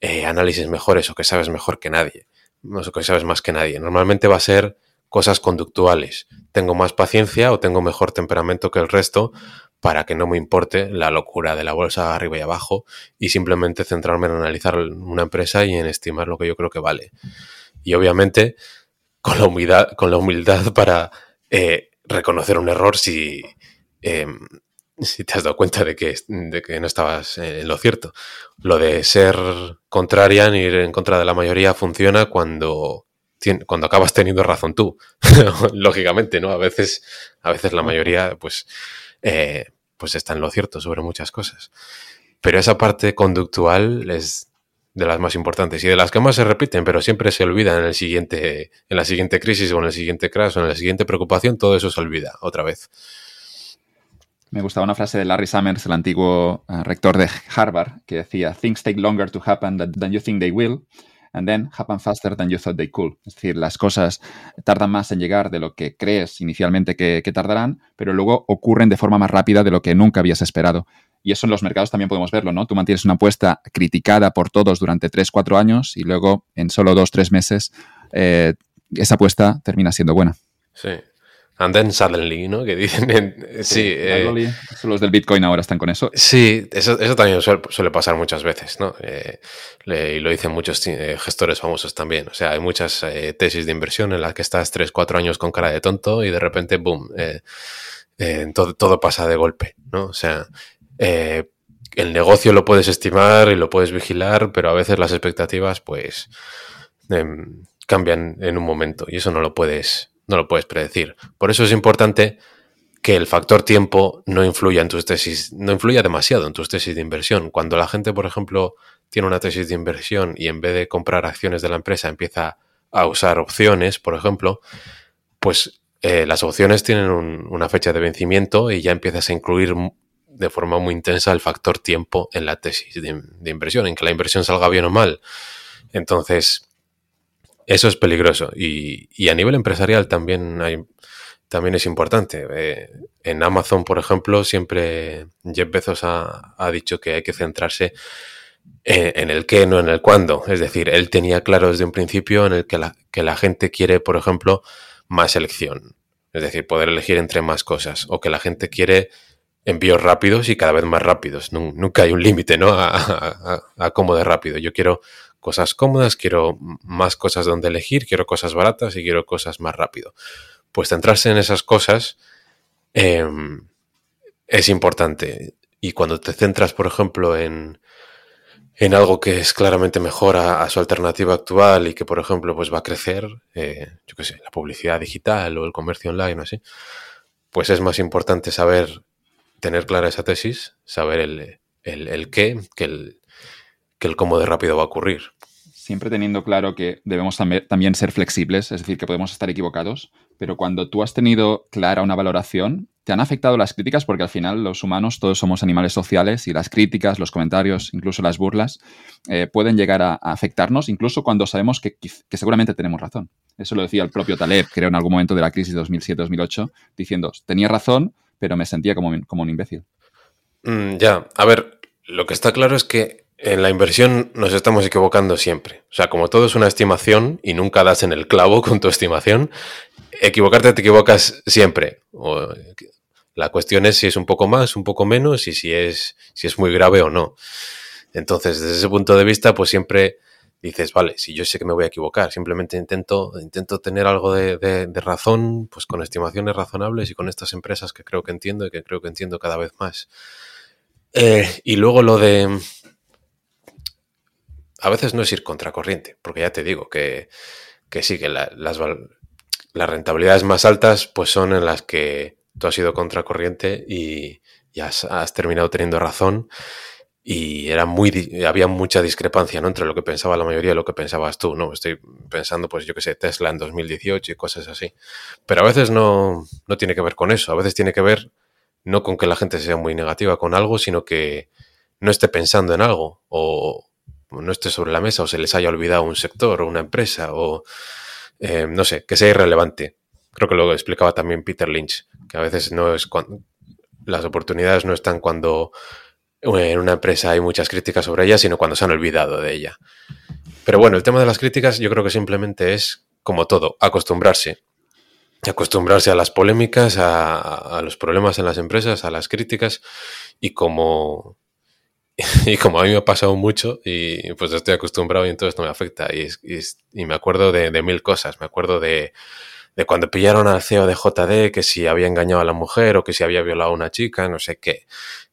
eh, análisis mejores o que sabes mejor que nadie, o que sabes más que nadie. Normalmente va a ser cosas conductuales. Tengo más paciencia o tengo mejor temperamento que el resto para que no me importe la locura de la bolsa arriba y abajo y simplemente centrarme en analizar una empresa y en estimar lo que yo creo que vale. Y obviamente con la humildad, con la humildad para eh, reconocer un error si, em, si te has dado cuenta de que, de que no estabas en lo cierto. Lo de ser contrarian, ir en contra de la mayoría, funciona cuando, cuando acabas teniendo razón tú. Lógicamente, ¿no? A veces, a veces la mayoría, pues, eh, pues está en lo cierto sobre muchas cosas. Pero esa parte conductual es de las más importantes y de las que más se repiten, pero siempre se olvida en el siguiente, en la siguiente crisis o en el siguiente crash o en la siguiente preocupación, todo eso se olvida otra vez. Me gustaba una frase de Larry Summers, el antiguo uh, rector de Harvard, que decía, Things take longer to happen than you think they will, and then happen faster than you thought they could. Es decir, las cosas tardan más en llegar de lo que crees inicialmente que, que tardarán, pero luego ocurren de forma más rápida de lo que nunca habías esperado. Y eso en los mercados también podemos verlo, ¿no? Tú mantienes una apuesta criticada por todos durante 3, 4 años y luego en solo 2, 3 meses eh, esa apuesta termina siendo buena. Sí, And then suddenly, ¿no? Que dicen. sí, eh, los del Bitcoin ahora están con eso. Sí, eso, también suele, pasar muchas veces, ¿no? Eh, y lo dicen muchos eh, gestores famosos también. O sea, hay muchas tesis de inversión en las que estás 3, 4 años con cara de tonto y de repente, boom, todo, todo, pasa de golpe, ¿no? O sea, el negocio lo puedes estimar y lo puedes vigilar, pero a veces las expectativas, pues, em, cambian en un momento y eso no lo puedes no lo puedes predecir. Por eso es importante que el factor tiempo no influya en tus tesis, no influya demasiado en tus tesis de inversión. Cuando la gente, por ejemplo, tiene una tesis de inversión y en vez de comprar acciones de la empresa empieza a usar opciones, por ejemplo, pues eh, las opciones tienen una fecha de vencimiento y ya empiezas a incluir de forma muy intensa el factor tiempo en la tesis de, de inversión, en que la inversión salga bien o mal. Entonces, eso es peligroso. Y, a nivel empresarial también hay, también es importante. Eh, en Amazon, por ejemplo, siempre Jeff Bezos ha, dicho que hay que centrarse en, el qué, no en el cuándo. Es decir, él tenía claro desde un principio en el que la, que la gente quiere, por ejemplo, más elección. Es decir, poder elegir entre más cosas. O que la gente quiere envíos rápidos y cada vez más rápidos. Nunca hay un límite, ¿no? A, cómo de rápido. Yo quiero cosas cómodas, quiero más cosas donde elegir, quiero cosas baratas y quiero cosas más rápido. Pues centrarse en esas cosas em, es importante. Y cuando te centras, por ejemplo, en, en algo que es claramente mejor a, su alternativa actual y que, por ejemplo, pues va a crecer, eh, yo qué sé, la publicidad digital o el comercio online o así, pues es más importante saber tener clara esa tesis, saber el, el, qué que el, que el cómo de rápido va a ocurrir. Siempre teniendo claro que debemos también ser flexibles, es decir, que podemos estar equivocados, pero cuando tú has tenido clara una valoración, te han afectado las críticas porque al final los humanos todos somos animales sociales y las críticas, los comentarios, incluso las burlas, eh, pueden llegar a, afectarnos, incluso cuando sabemos que, que, seguramente tenemos razón. Eso lo decía el propio Taleb, creo, en algún momento de la crisis 2007-2008, diciendo, tenía razón, pero me sentía como, como un imbécil. Mm, ya, a ver, lo que está claro es que en la inversión nos estamos equivocando siempre. O sea, como todo es una estimación y nunca das en el clavo con tu estimación, equivocarte te equivocas siempre. la cuestión es si es un poco más, un poco menos y si es, si es muy grave o no. Entonces, desde ese punto de vista, pues siempre dices, vale, si yo sé que me voy a equivocar, simplemente intento, intento tener algo de, razón, pues con estimaciones razonables y con estas empresas que creo que entiendo y que creo que entiendo cada vez más. Eh, y luego lo de... A veces no es ir contracorriente, porque ya te digo que, sí, que las, las rentabilidades más altas pues son en las que tú has ido contracorriente y, ya has terminado teniendo razón. Y era muy había mucha discrepancia ¿no? entre lo que pensaba la mayoría y lo que pensabas tú no estoy pensando pues yo que sé Tesla en 2018 y cosas así. Pero a veces no, no tiene que ver con eso. A veces tiene que ver no con que la gente sea muy negativa con algo sino que no esté pensando en algo o no esté sobre la mesa o se les haya olvidado un sector o una empresa o eh, no sé que sea irrelevante creo que lo explicaba también Peter Lynch que a veces no es cuando las oportunidades no están cuando en una empresa hay muchas críticas sobre ella, sino cuando se han olvidado de ella. Pero bueno, el tema de las críticas yo creo que simplemente es, como todo, acostumbrarse. Acostumbrarse a las polémicas, a, los problemas en las empresas, a las críticas y como, y como a mí me ha pasado mucho y pues estoy acostumbrado y entonces no me afecta. Y, y, me acuerdo de, de, mil cosas. Me acuerdo de, de, cuando pillaron al CEO de JD, que si había engañado a la mujer o que si había violado a una chica, no sé qué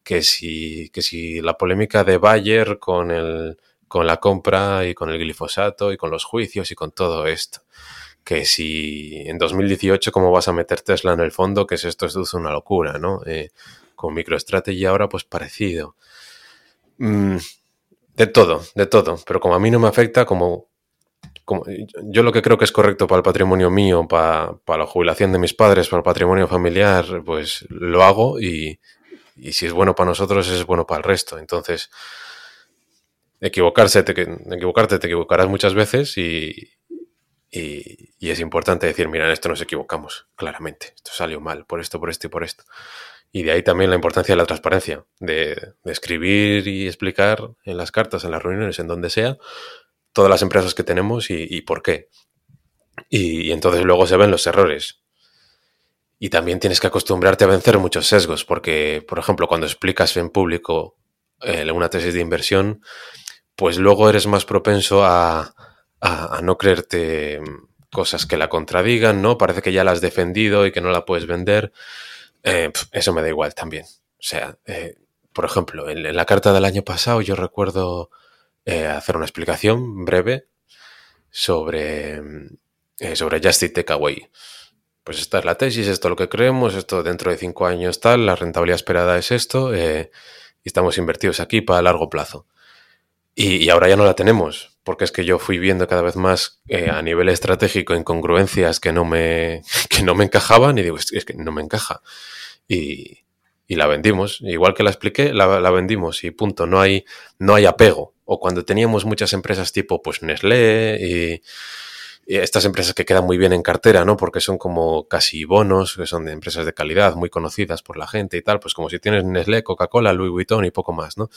que si, que si la polémica de Bayer con, el, con la compra y con el glifosato y con los juicios y con todo esto. Que si en 2018 cómo vas a meter Tesla en el fondo, que es esto, es una locura, ¿no? Eh, con MicroStrategy ahora pues parecido. Mm, de todo, de todo. Pero como a mí no me afecta, como, como yo lo que creo que es correcto para el patrimonio mío, para, la jubilación de mis padres, para el patrimonio familiar, pues lo hago y, y si es bueno para nosotros, es bueno para el resto. Entonces, equivocarse, te, equivocarte te equivocarás muchas veces y, y, es importante decir, mira, en esto nos equivocamos, claramente. Esto salió mal, por esto, por esto y por esto. Y de ahí también la importancia de la transparencia, de, escribir y explicar en las cartas, en las reuniones, en donde sea, todas las empresas que tenemos y, por qué. y, entonces luego se ven los errores. Y también tienes que acostumbrarte a vencer muchos sesgos, porque, por ejemplo, cuando explicas en público eh, una tesis de inversión, pues luego eres más propenso a, no creerte cosas que la contradigan, ¿no? Parece que ya la has defendido y que no la puedes vender. Eh, eso me da igual también. O sea, eh, por ejemplo, en, la carta del año pasado yo recuerdo hacer una explicación breve sobre, sobre Just Eat Takeaway pues esta es la tesis, esto es lo que creemos, esto dentro de cinco años tal, la rentabilidad esperada es esto, eh, y estamos invertidos aquí para largo plazo. Y, ahora ya no la tenemos, porque es que yo fui viendo cada vez más eh, a nivel estratégico incongruencias que no me, que no me encajaban y digo, es, que no me encaja. Y, y, la vendimos, igual que la expliqué, la, la, vendimos y punto, no hay, no hay apego. O cuando teníamos muchas empresas tipo pues Nestlé y estas empresas que quedan muy bien en cartera, ¿no? Porque son como casi bonos, que son de empresas de calidad, muy conocidas por la gente y tal, pues como si tienes Nestlé, Coca-Cola, Louis Vuitton y poco más, ¿no?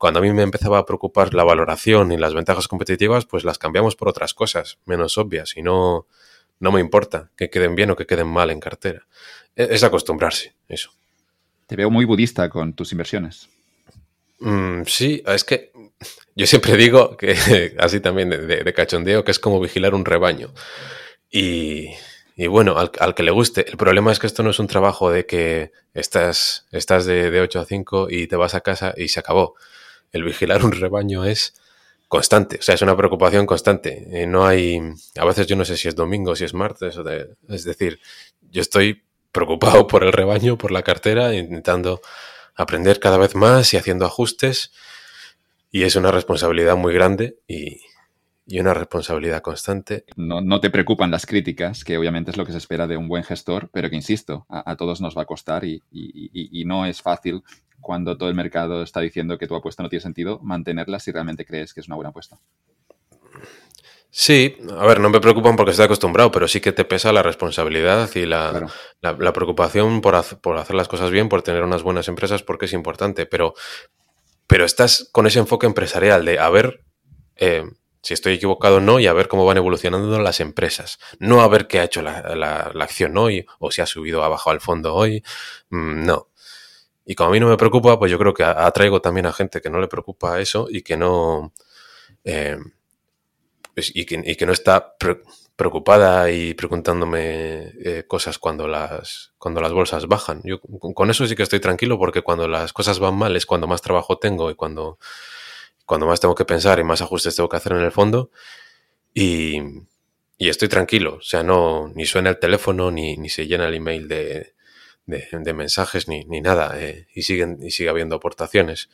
Cuando a mí me empezaba a preocupar la valoración y las ventajas competitivas, pues las cambiamos por otras cosas menos obvias y no, no me importa que queden bien o que queden mal en cartera. E, es, acostumbrarse, eso. Te veo muy budista con tus inversiones. Mm, sí, es que yo siempre digo que, así también de, cachondeo, que es como vigilar un rebaño. Y, bueno, al, que le guste. El problema es que esto no es un trabajo de que estás, estás de, de 8 a 5 y te vas a casa y se acabó. El vigilar un rebaño es constante, o sea, es una preocupación constante. Eh, no hay, a veces yo no sé si es domingo, si es martes, es decir, yo estoy preocupado por el rebaño, por la cartera, intentando aprender cada vez más y haciendo ajustes. Y es una responsabilidad muy grande y, una responsabilidad constante. No, no, te preocupan las críticas, que obviamente es lo que se espera de un buen gestor, pero que insisto, a, todos nos va a costar y, y, no es fácil cuando todo el mercado está diciendo que tu apuesta no tiene sentido, mantenerla si realmente crees que es una buena apuesta. Sí, a ver, no me preocupan porque estoy acostumbrado, pero sí que te pesa la responsabilidad y la, preocupación por, por, hacer las cosas bien, por tener unas buenas empresas, porque es importante, pero, pero estás con ese enfoque empresarial de a ver eh, si estoy equivocado o no y a ver cómo van evolucionando las empresas, no a ver qué ha hecho la, acción hoy o si ha subido o ha bajado al fondo hoy, mm, no, y como a mí no me preocupa, pues yo creo que atraigo también a gente que no le preocupa eso y que no. Eh, pues, y, que, no está preocupada y preguntándome eh, cosas cuando las, cuando las bolsas bajan. Yo con eso sí que estoy tranquilo porque cuando las cosas van mal es cuando más trabajo tengo y cuando, cuando más tengo que pensar y más ajustes tengo que hacer en el fondo. Y, y estoy tranquilo. O sea, no, ni suena el teléfono ni, ni se llena el email de, de, mensajes ni, nada eh, y, siguen, y sigue habiendo aportaciones.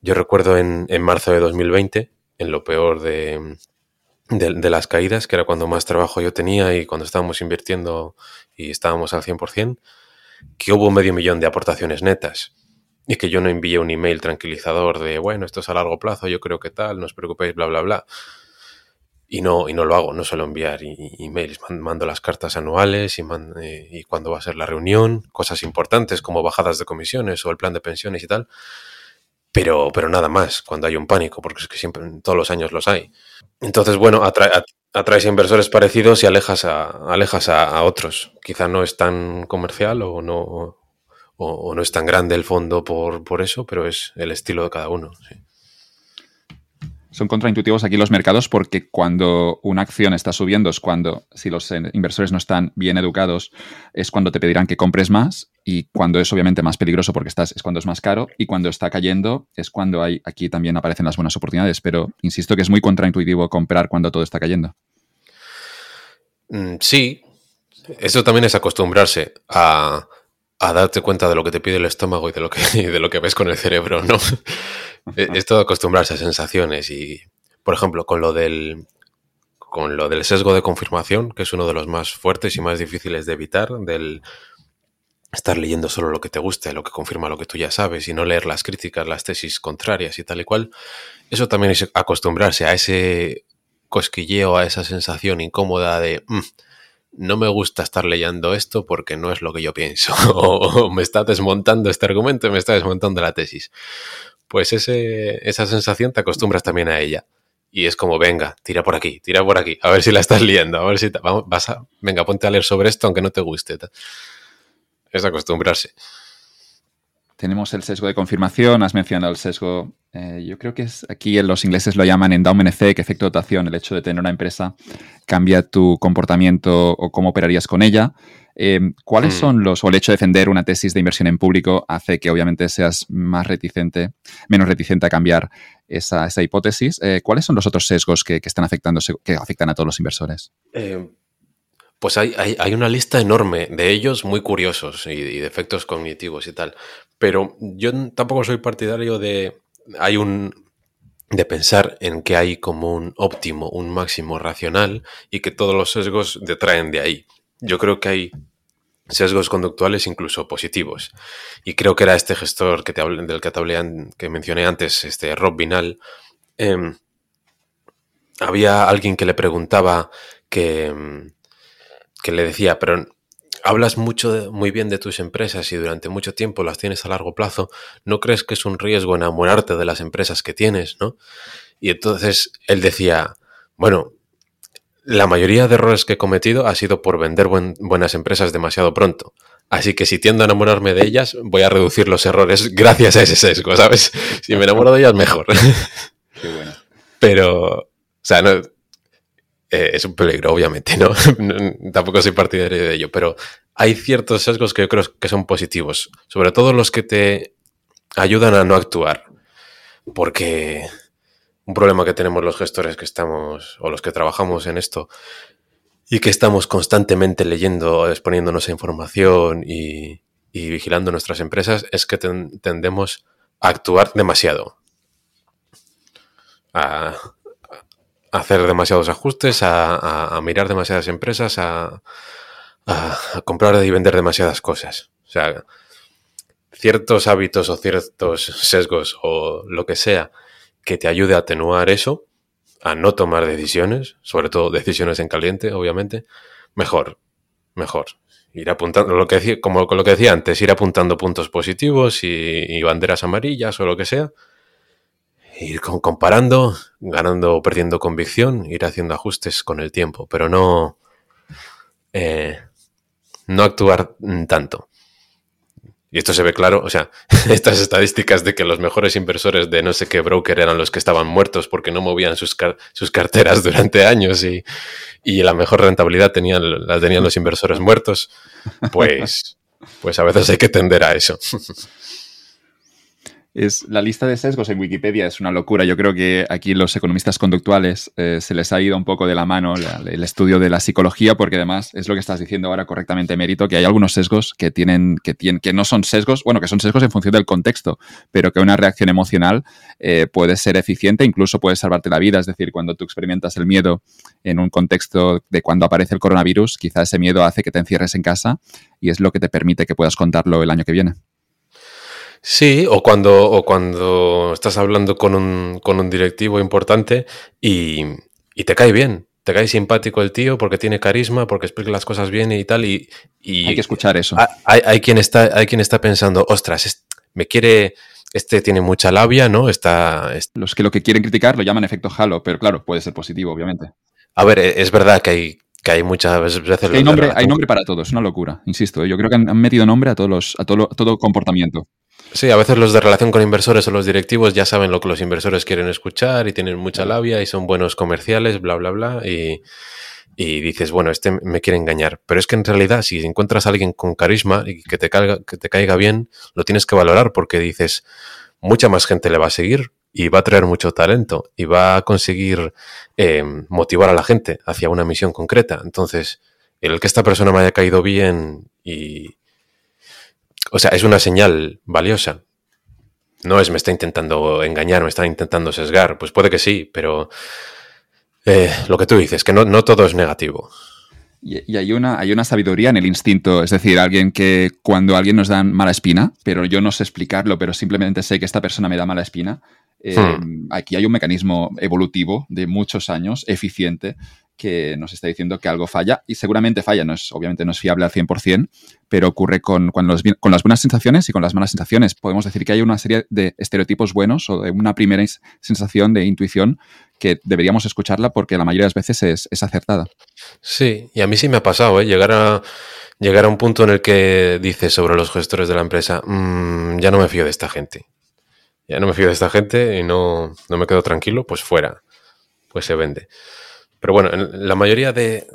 Yo recuerdo en, marzo de 2020, en lo peor de, de, las caídas, que era cuando más trabajo yo tenía y cuando estábamos invirtiendo y estábamos al 100%, que hubo medio millón de aportaciones netas y que yo no envié un email tranquilizador de, bueno, esto es a largo plazo, yo creo que tal, no os preocupéis, bla, bla, bla y no, y no lo hago, no suelo enviar emails, mando las cartas anuales y, eh, y cuando va a ser la reunión, cosas importantes como bajadas de comisiones o el plan de pensiones y tal, pero, pero nada más cuando hay un pánico, porque es que siempre, todos los años los hay. Entonces, bueno, atraes inversores parecidos y alejas a, alejas a, otros. Quizá no es tan comercial o no, o, no es tan grande el fondo por, por, eso, pero es el estilo de cada uno. Sí son contraintuitivos aquí los mercados porque cuando una acción está subiendo es cuando, si los inversores no están bien educados, es cuando te pedirán que compres más y cuando es obviamente más peligroso porque estás, es cuando es más caro y cuando está cayendo es cuando hay, aquí también aparecen las buenas oportunidades, pero insisto que es muy contraintuitivo comprar cuando todo está cayendo. Mm, sí, eso también es acostumbrarse a, a darte cuenta de lo que te pide el estómago y de lo que, de lo que ves con el cerebro, ¿no? Es todo acostumbrarse a sensaciones y, por ejemplo, con lo del con lo del sesgo de confirmación, que es uno de los más fuertes y más difíciles de evitar, del estar leyendo solo lo que te gusta, lo que confirma lo que tú ya sabes, y no leer las críticas, las tesis contrarias y tal y cual, eso también es acostumbrarse a ese cosquilleo, a esa sensación incómoda de mm, no me gusta estar leyendo esto porque no es lo que yo pienso, o, me está desmontando este argumento y me está desmontando la tesis. Pues ese, esa sensación te acostumbras también a ella. Y es como, venga, tira por aquí, tira por aquí, a ver si la estás leyendo, a ver si vas a, venga, ponte a leer sobre esto aunque no te guste. Es acostumbrarse. Tenemos el sesgo de confirmación, has mencionado el sesgo, eh, yo creo que es aquí los ingleses lo llaman endowment effect, efecto dotación, el hecho de tener una empresa cambia tu comportamiento o cómo operarías con ella. Eh, ¿Cuáles mm. son los, o el hecho de defender una tesis de inversión en público hace que obviamente seas más reticente, menos reticente a cambiar esa, hipótesis? Eh, ¿Cuáles son los otros sesgos que, están afectando, que afectan a todos los inversores? Pues hay, hay, una lista enorme de ellos muy curiosos y, de efectos cognitivos y tal. Pero yo tampoco soy partidario de. Hay un. de pensar en que hay como un óptimo, un máximo racional y que todos los sesgos detraen de ahí. Yo creo que hay sesgos conductuales incluso positivos. Y creo que era este gestor que te del que te hablé, que mencioné antes, este Rob Vinal. Em, había alguien que le preguntaba que em, le decía, pero hablas mucho muy bien de tus empresas y durante mucho tiempo las tienes a largo plazo, ¿no crees que es un riesgo enamorarte de las empresas que tienes, no? Y entonces él decía, bueno, la mayoría de errores que he cometido ha sido por vender buenas empresas demasiado pronto. Así que si tiendo a enamorarme de ellas, voy a reducir los errores gracias a ese sesgo, ¿sabes? Si me enamoro de ellas, mejor. Qué bueno. Pero, o sea, no, eh, es un peligro, obviamente, ¿no? Tampoco soy partidario de ello, pero hay ciertos sesgos que yo creo que son positivos, sobre todo los que te ayudan a no actuar, porque un problema que tenemos los gestores que estamos, o los que trabajamos en esto, y que estamos constantemente leyendo, exponiéndonos a información y, vigilando nuestras empresas, es que tendemos a actuar demasiado. A, hacer demasiados ajustes, a, mirar demasiadas empresas, a, comprar y vender demasiadas cosas. O sea, ciertos hábitos o ciertos sesgos o lo que sea que te ayude a atenuar eso, a no tomar decisiones, sobre todo decisiones en caliente, obviamente, mejor, mejor. Ir apuntando, lo que decía, como lo que decía antes, ir apuntando puntos positivos y banderas amarillas o lo que sea, ir comparando, ganando o perdiendo convicción, ir haciendo ajustes con el tiempo, pero no, eh, no actuar tanto. Y esto se ve claro, o sea, estas estadísticas de que los mejores inversores de no sé qué broker eran los que estaban muertos porque no movían sus, sus carteras durante años y, y, la mejor rentabilidad tenían, la tenían los inversores muertos, pues, pues a veces hay que tender a eso. Es, la lista de sesgos en Wikipedia es una locura. Yo creo que aquí los economistas conductuales eh, se les ha ido un poco de la mano el estudio de la psicología, porque además es lo que estás diciendo ahora correctamente, Mérito, que hay algunos sesgos que tienen, que tienen, que no son sesgos, bueno, que son sesgos en función del contexto, pero que una reacción emocional eh, puede ser eficiente, incluso puede salvarte la vida. Es decir, cuando tú experimentas el miedo en un contexto de cuando aparece el coronavirus, quizá ese miedo hace que te encierres en casa y es lo que te permite que puedas contarlo el año que viene. Sí, o cuando, o cuando estás hablando con un, con un directivo importante y, y, te cae bien, te cae simpático el tío porque tiene carisma, porque explica las cosas bien y tal. Y, hay que escuchar eso. Hay, hay, quien está, hay quien está pensando, ostras, me quiere, este tiene mucha labia, ¿no? Está, Los que lo que quieren criticar lo llaman efecto halo, pero claro, puede ser positivo, obviamente. A ver, e, es verdad que hay, que hay muchas veces... hay, nombre, hay nombre para todo, es una locura, insisto. ¿eh? Yo creo que han, metido nombre a, todos los, a todo, todo comportamiento. Sí, a veces los de relación con inversores o los directivos ya saben lo que los inversores quieren escuchar y tienen mucha labia y son buenos comerciales, bla, bla, bla. Y, dices, bueno, este me quiere engañar. Pero es que en realidad, si encuentras a alguien con carisma y que te, caiga, que te caiga bien, lo tienes que valorar porque dices, mucha más gente le va a seguir y va a traer mucho talento y va a conseguir eh, motivar a la gente hacia una misión concreta. Entonces, el que esta persona me haya caído bien y, o sea, es una señal valiosa. No es me está intentando engañar, me está intentando sesgar. Pues puede que sí, pero eh, lo que tú dices, que no, no todo es negativo. Y, hay, una, hay una sabiduría en el instinto, es decir, alguien que cuando alguien nos da mala espina, pero yo no sé explicarlo, pero simplemente sé que esta persona me da mala espina, eh, hmm. aquí hay un mecanismo evolutivo de muchos años, eficiente, que nos está diciendo que algo falla y seguramente falla, no es, obviamente no es fiable al 100%, pero ocurre con, los, con las buenas sensaciones y con las malas sensaciones. Podemos decir que hay una serie de estereotipos buenos o de una primera sensación de intuición que deberíamos escucharla porque la mayoría de las veces es, es acertada. Sí, y a mí sí me ha pasado, ¿eh? llegar, a, llegar a un punto en el que dices sobre los gestores de la empresa, mm, ya no me fío de esta gente. Ya no me fío de esta gente y no, no me quedo tranquilo, pues fuera, pues se vende. Pero bueno, en la mayoría de,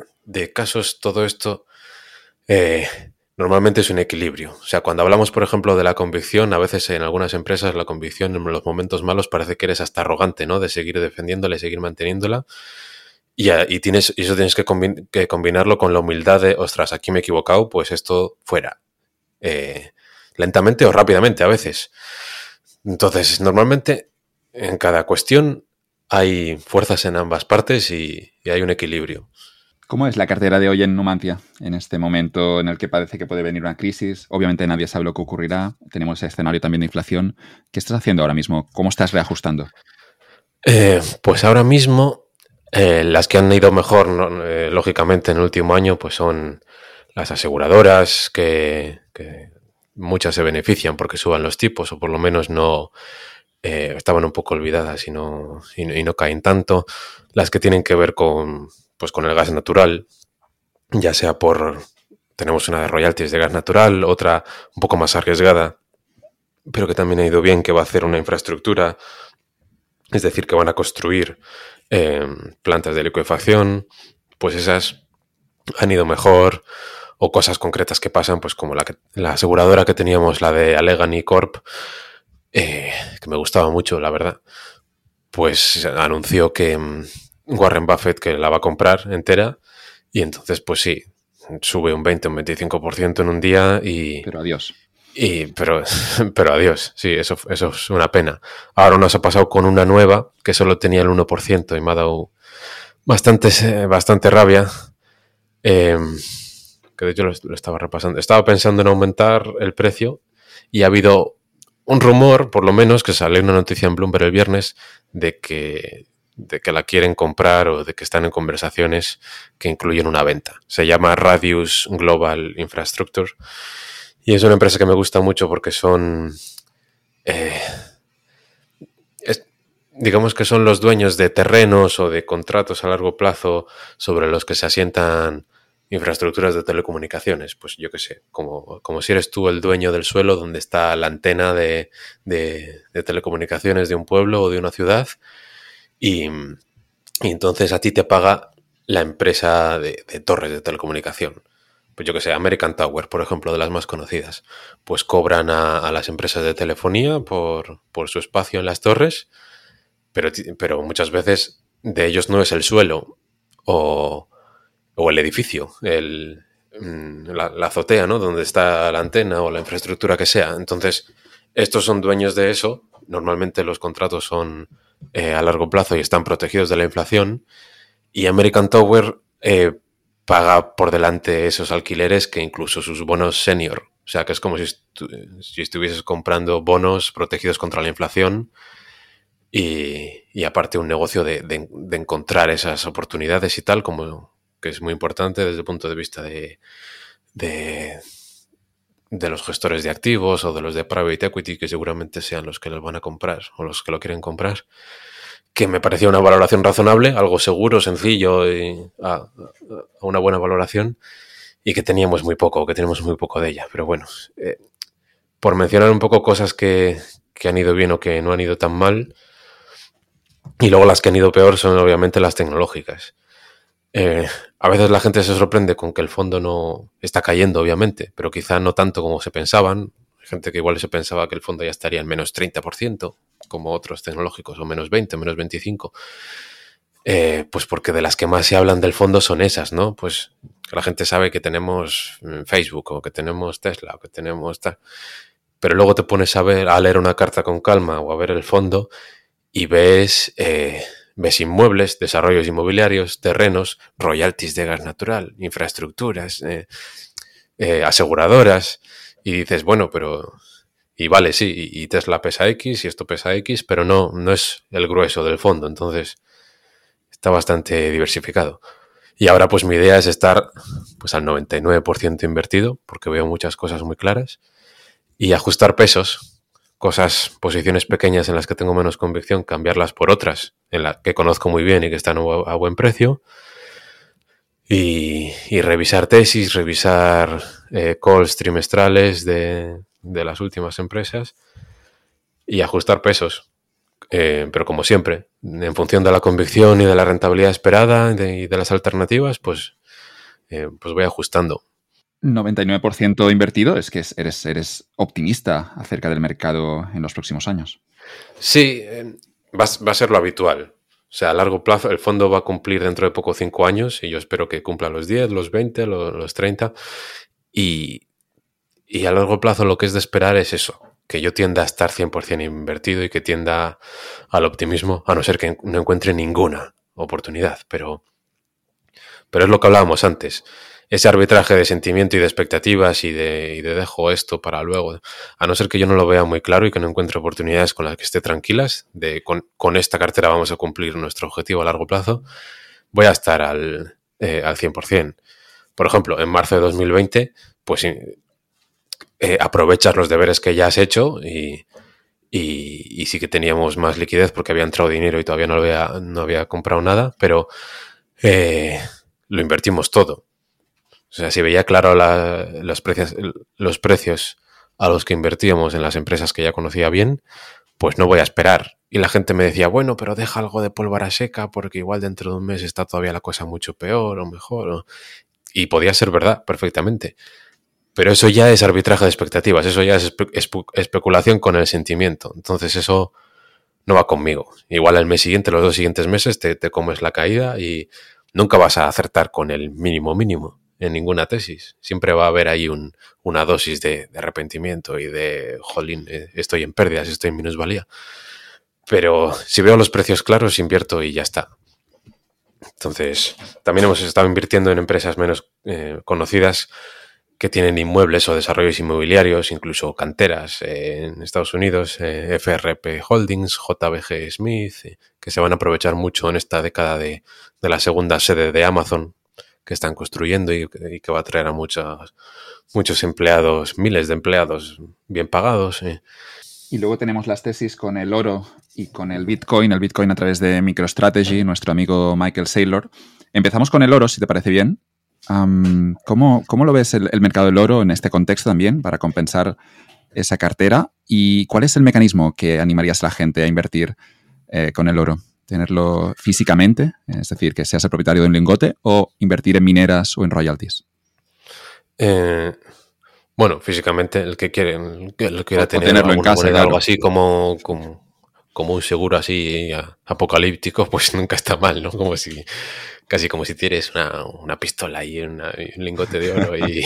casos todo esto eh, normalmente es un equilibrio. O sea, cuando hablamos, por ejemplo, de la convicción, a veces en algunas empresas la convicción en los momentos malos parece que eres hasta arrogante, ¿no? De seguir defendiéndola y seguir manteniéndola. Y, y tienes, y eso tienes que, combinarlo con la humildad de, ostras, aquí me he equivocado, pues esto fuera. Eh, lentamente o rápidamente a veces. Entonces, normalmente en cada cuestión hay fuerzas en ambas partes y, hay un equilibrio. ¿Cómo es la cartera de hoy en Numancia, en este momento en el que parece que puede venir una crisis? Obviamente nadie sabe lo que ocurrirá, tenemos ese escenario también de inflación. ¿Qué estás haciendo ahora mismo? ¿Cómo estás reajustando? Eh, pues ahora mismo eh, las que han ido mejor, eh, lógicamente, en el último año, pues son las aseguradoras, que, que, muchas se benefician porque suban los tipos o por lo menos no, eh, estaban un poco olvidadas y no, y, no caen tanto. Las que tienen que ver con, pues con el gas natural, ya sea por, tenemos una de royalties de gas natural, otra un poco más arriesgada, pero que también ha ido bien, que va a hacer una infraestructura, es decir, que van a construir eh, plantas de liquefacción, pues esas han ido mejor, o cosas concretas que pasan, pues como la, la aseguradora que teníamos, la de Allegheny Corp, eh, que me gustaba mucho, la verdad, pues anunció que mm, Warren Buffett que la va a comprar entera y entonces pues sí, sube un 20 un 25% en un día y... Pero adiós. Y, pero, pero adiós, sí, eso, eso es una pena. Ahora nos ha pasado con una nueva que solo tenía el 1% y me ha dado bastante, bastante rabia. Eh, que de hecho lo, estaba repasando. Estaba pensando en aumentar el precio y ha habido un rumor, por lo menos, que salió una noticia en Bloomberg el viernes de que, de que la quieren comprar o de que están en conversaciones que incluyen una venta. Se llama Radius Global Infrastructure y es una empresa que me gusta mucho porque son... Eh, digamos que son los dueños de terrenos o de contratos a largo plazo sobre los que se asientan infraestructuras de telecomunicaciones, pues yo qué sé, como, como, si eres tú el dueño del suelo donde está la antena de, de, telecomunicaciones de un pueblo o de una ciudad y, entonces a ti te paga la empresa de, torres de telecomunicación. Pues yo que sé, American Tower, por ejemplo, de las más conocidas, pues cobran a, a las empresas de telefonía por, por, su espacio en las torres, pero, pero muchas veces de ellos no es el suelo o, o el edificio, el, mm, la, azotea, ¿no? Donde está la antena o la infraestructura que sea. Entonces, estos son dueños de eso. Normalmente los contratos son eh, a largo plazo y están protegidos de la inflación. Y American Tower eh, paga por delante esos alquileres que incluso sus bonos senior. O sea, que es como si, si estuvieses comprando bonos protegidos contra la inflación. Y, aparte un negocio de, de, encontrar esas oportunidades y tal, como, que es muy importante desde el punto de vista de, de, los gestores de activos o de los de private equity, que seguramente sean los que los van a comprar o los que lo quieren comprar, que me parecía una valoración razonable, algo seguro, sencillo y a, una buena valoración y que teníamos muy poco, que tenemos muy poco de ella. Pero bueno, eh, por mencionar un poco cosas que, que han ido bien o que no han ido tan mal, y luego las que han ido peor son obviamente las tecnológicas. Eh, a veces la gente se sorprende con que el fondo no está cayendo, obviamente, pero quizá no tanto como se pensaban. Gente que igual se pensaba que el fondo ya estaría en menos 30%, como otros tecnológicos, o menos 20, menos 25. Eh, pues porque de las que más se hablan del fondo son esas, ¿no? Pues la gente sabe que tenemos mm, Facebook o que tenemos Tesla o que tenemos tal. Pero luego te pones a ver, a leer una carta con calma o a ver el fondo y ves eh, ves inmuebles, desarrollos inmobiliarios, terrenos, royalties de gas natural, infraestructuras, eh, eh, aseguradoras, y dices, bueno, pero... Y vale, sí, y Tesla pesa X y esto pesa X, pero no, no es el grueso del fondo, entonces está bastante diversificado. Y ahora pues mi idea es estar pues al 99% invertido, porque veo muchas cosas muy claras, y ajustar pesos, cosas, posiciones pequeñas en las que tengo menos convicción, cambiarlas por otras en las que conozco muy bien y que están a buen precio. Y, revisar tesis, revisar eh, calls trimestrales de, las últimas empresas y ajustar pesos. Eh, pero como siempre, en función de la convicción y de la rentabilidad esperada y de, las alternativas, pues, eh, pues voy ajustando. 99% invertido es que eres, optimista acerca del mercado en los próximos años. Sí, eh, va, a ser lo habitual. O sea, a largo plazo el fondo va a cumplir dentro de poco 5 años y yo espero que cumpla los 10, los 20, los, 30. Y, y, a largo plazo lo que es de esperar es eso, que yo tienda a estar 100% invertido y que tienda al optimismo, a no ser que no encuentre ninguna oportunidad. Pero, pero es lo que hablábamos antes ese arbitraje de sentimiento y de expectativas y de, dejo esto para luego, a no ser que yo no lo vea muy claro y que no encuentre oportunidades con las que esté tranquilas, de con, esta cartera vamos a cumplir nuestro objetivo a largo plazo, voy a estar al, eh, al 100%. Por ejemplo, en marzo de 2020, pues eh, aprovechas los deberes que ya has hecho y, y, sí que teníamos más liquidez porque había entrado dinero y todavía no había, no había comprado nada, pero eh, lo invertimos todo. O sea, si veía claro los, precios, los precios a los que invertíamos en las empresas que ya conocía bien, pues no voy a esperar. Y la gente me decía, bueno, pero deja algo de pólvora seca porque igual dentro de un mes está todavía la cosa mucho peor o mejor. Y podía ser verdad, perfectamente. Pero eso ya es arbitraje de expectativas, eso ya es especulación con el sentimiento. Entonces eso no va conmigo. Igual el mes siguiente, los dos siguientes meses, te, comes la caída y nunca vas a acertar con el mínimo mínimo en ninguna tesis. Siempre va a haber ahí una dosis de, arrepentimiento y de, jolín, eh, estoy en pérdidas, estoy en minusvalía. Pero si veo los precios claros, invierto y ya está. Entonces, también hemos estado invirtiendo en empresas menos eh, conocidas que tienen inmuebles o desarrollos inmobiliarios, incluso canteras eh, en Estados Unidos, eh, FRP Holdings, JBG Smith, que se van a aprovechar mucho en esta década de, la segunda sede de Amazon que están construyendo y, que va a traer a muchos, muchos empleados, miles de empleados bien pagados. Y luego tenemos las tesis con el oro y con el Bitcoin, el Bitcoin a través de MicroStrategy, nuestro amigo Michael Saylor. Empezamos con el oro, si te parece bien. ¿cómo, lo ves el, mercado del oro en este contexto también para compensar esa cartera? ¿Y cuál es el mecanismo que animarías a la gente a invertir eh, con el oro? ¿Tenerlo físicamente, es decir, que seas el propietario de un lingote, o invertir en mineras o en royalties? Eh, bueno, físicamente el que quiere, el que quiera tenerlo en casa, algo así como, como, un seguro así apocalíptico, pues nunca está mal, ¿no? Como si casi como si tienes una, pistola y un lingote de oro y,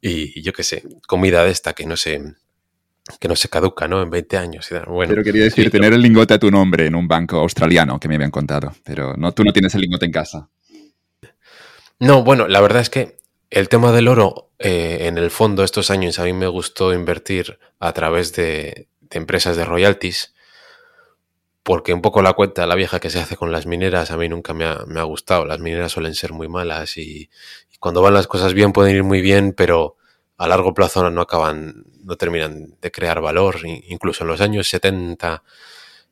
y, yo qué sé, comida de esta que no se que no se caduca, ¿no? En 20 años. Bueno, pero quería decir, tener el lingote a tu nombre en un banco australiano que me habían contado, pero no, tú no tienes el lingote en casa. No, bueno, la verdad es que el tema del oro, eh, en el fondo, estos años a mí me gustó invertir a través de, de empresas de royalties porque un poco la cuenta, la vieja que se hace con las mineras, a mí nunca me ha, gustado. Las mineras suelen ser muy malas y, cuando van las cosas bien pueden ir muy bien, pero a largo plazo no acaban, no terminan de crear valor. Incluso en los años 70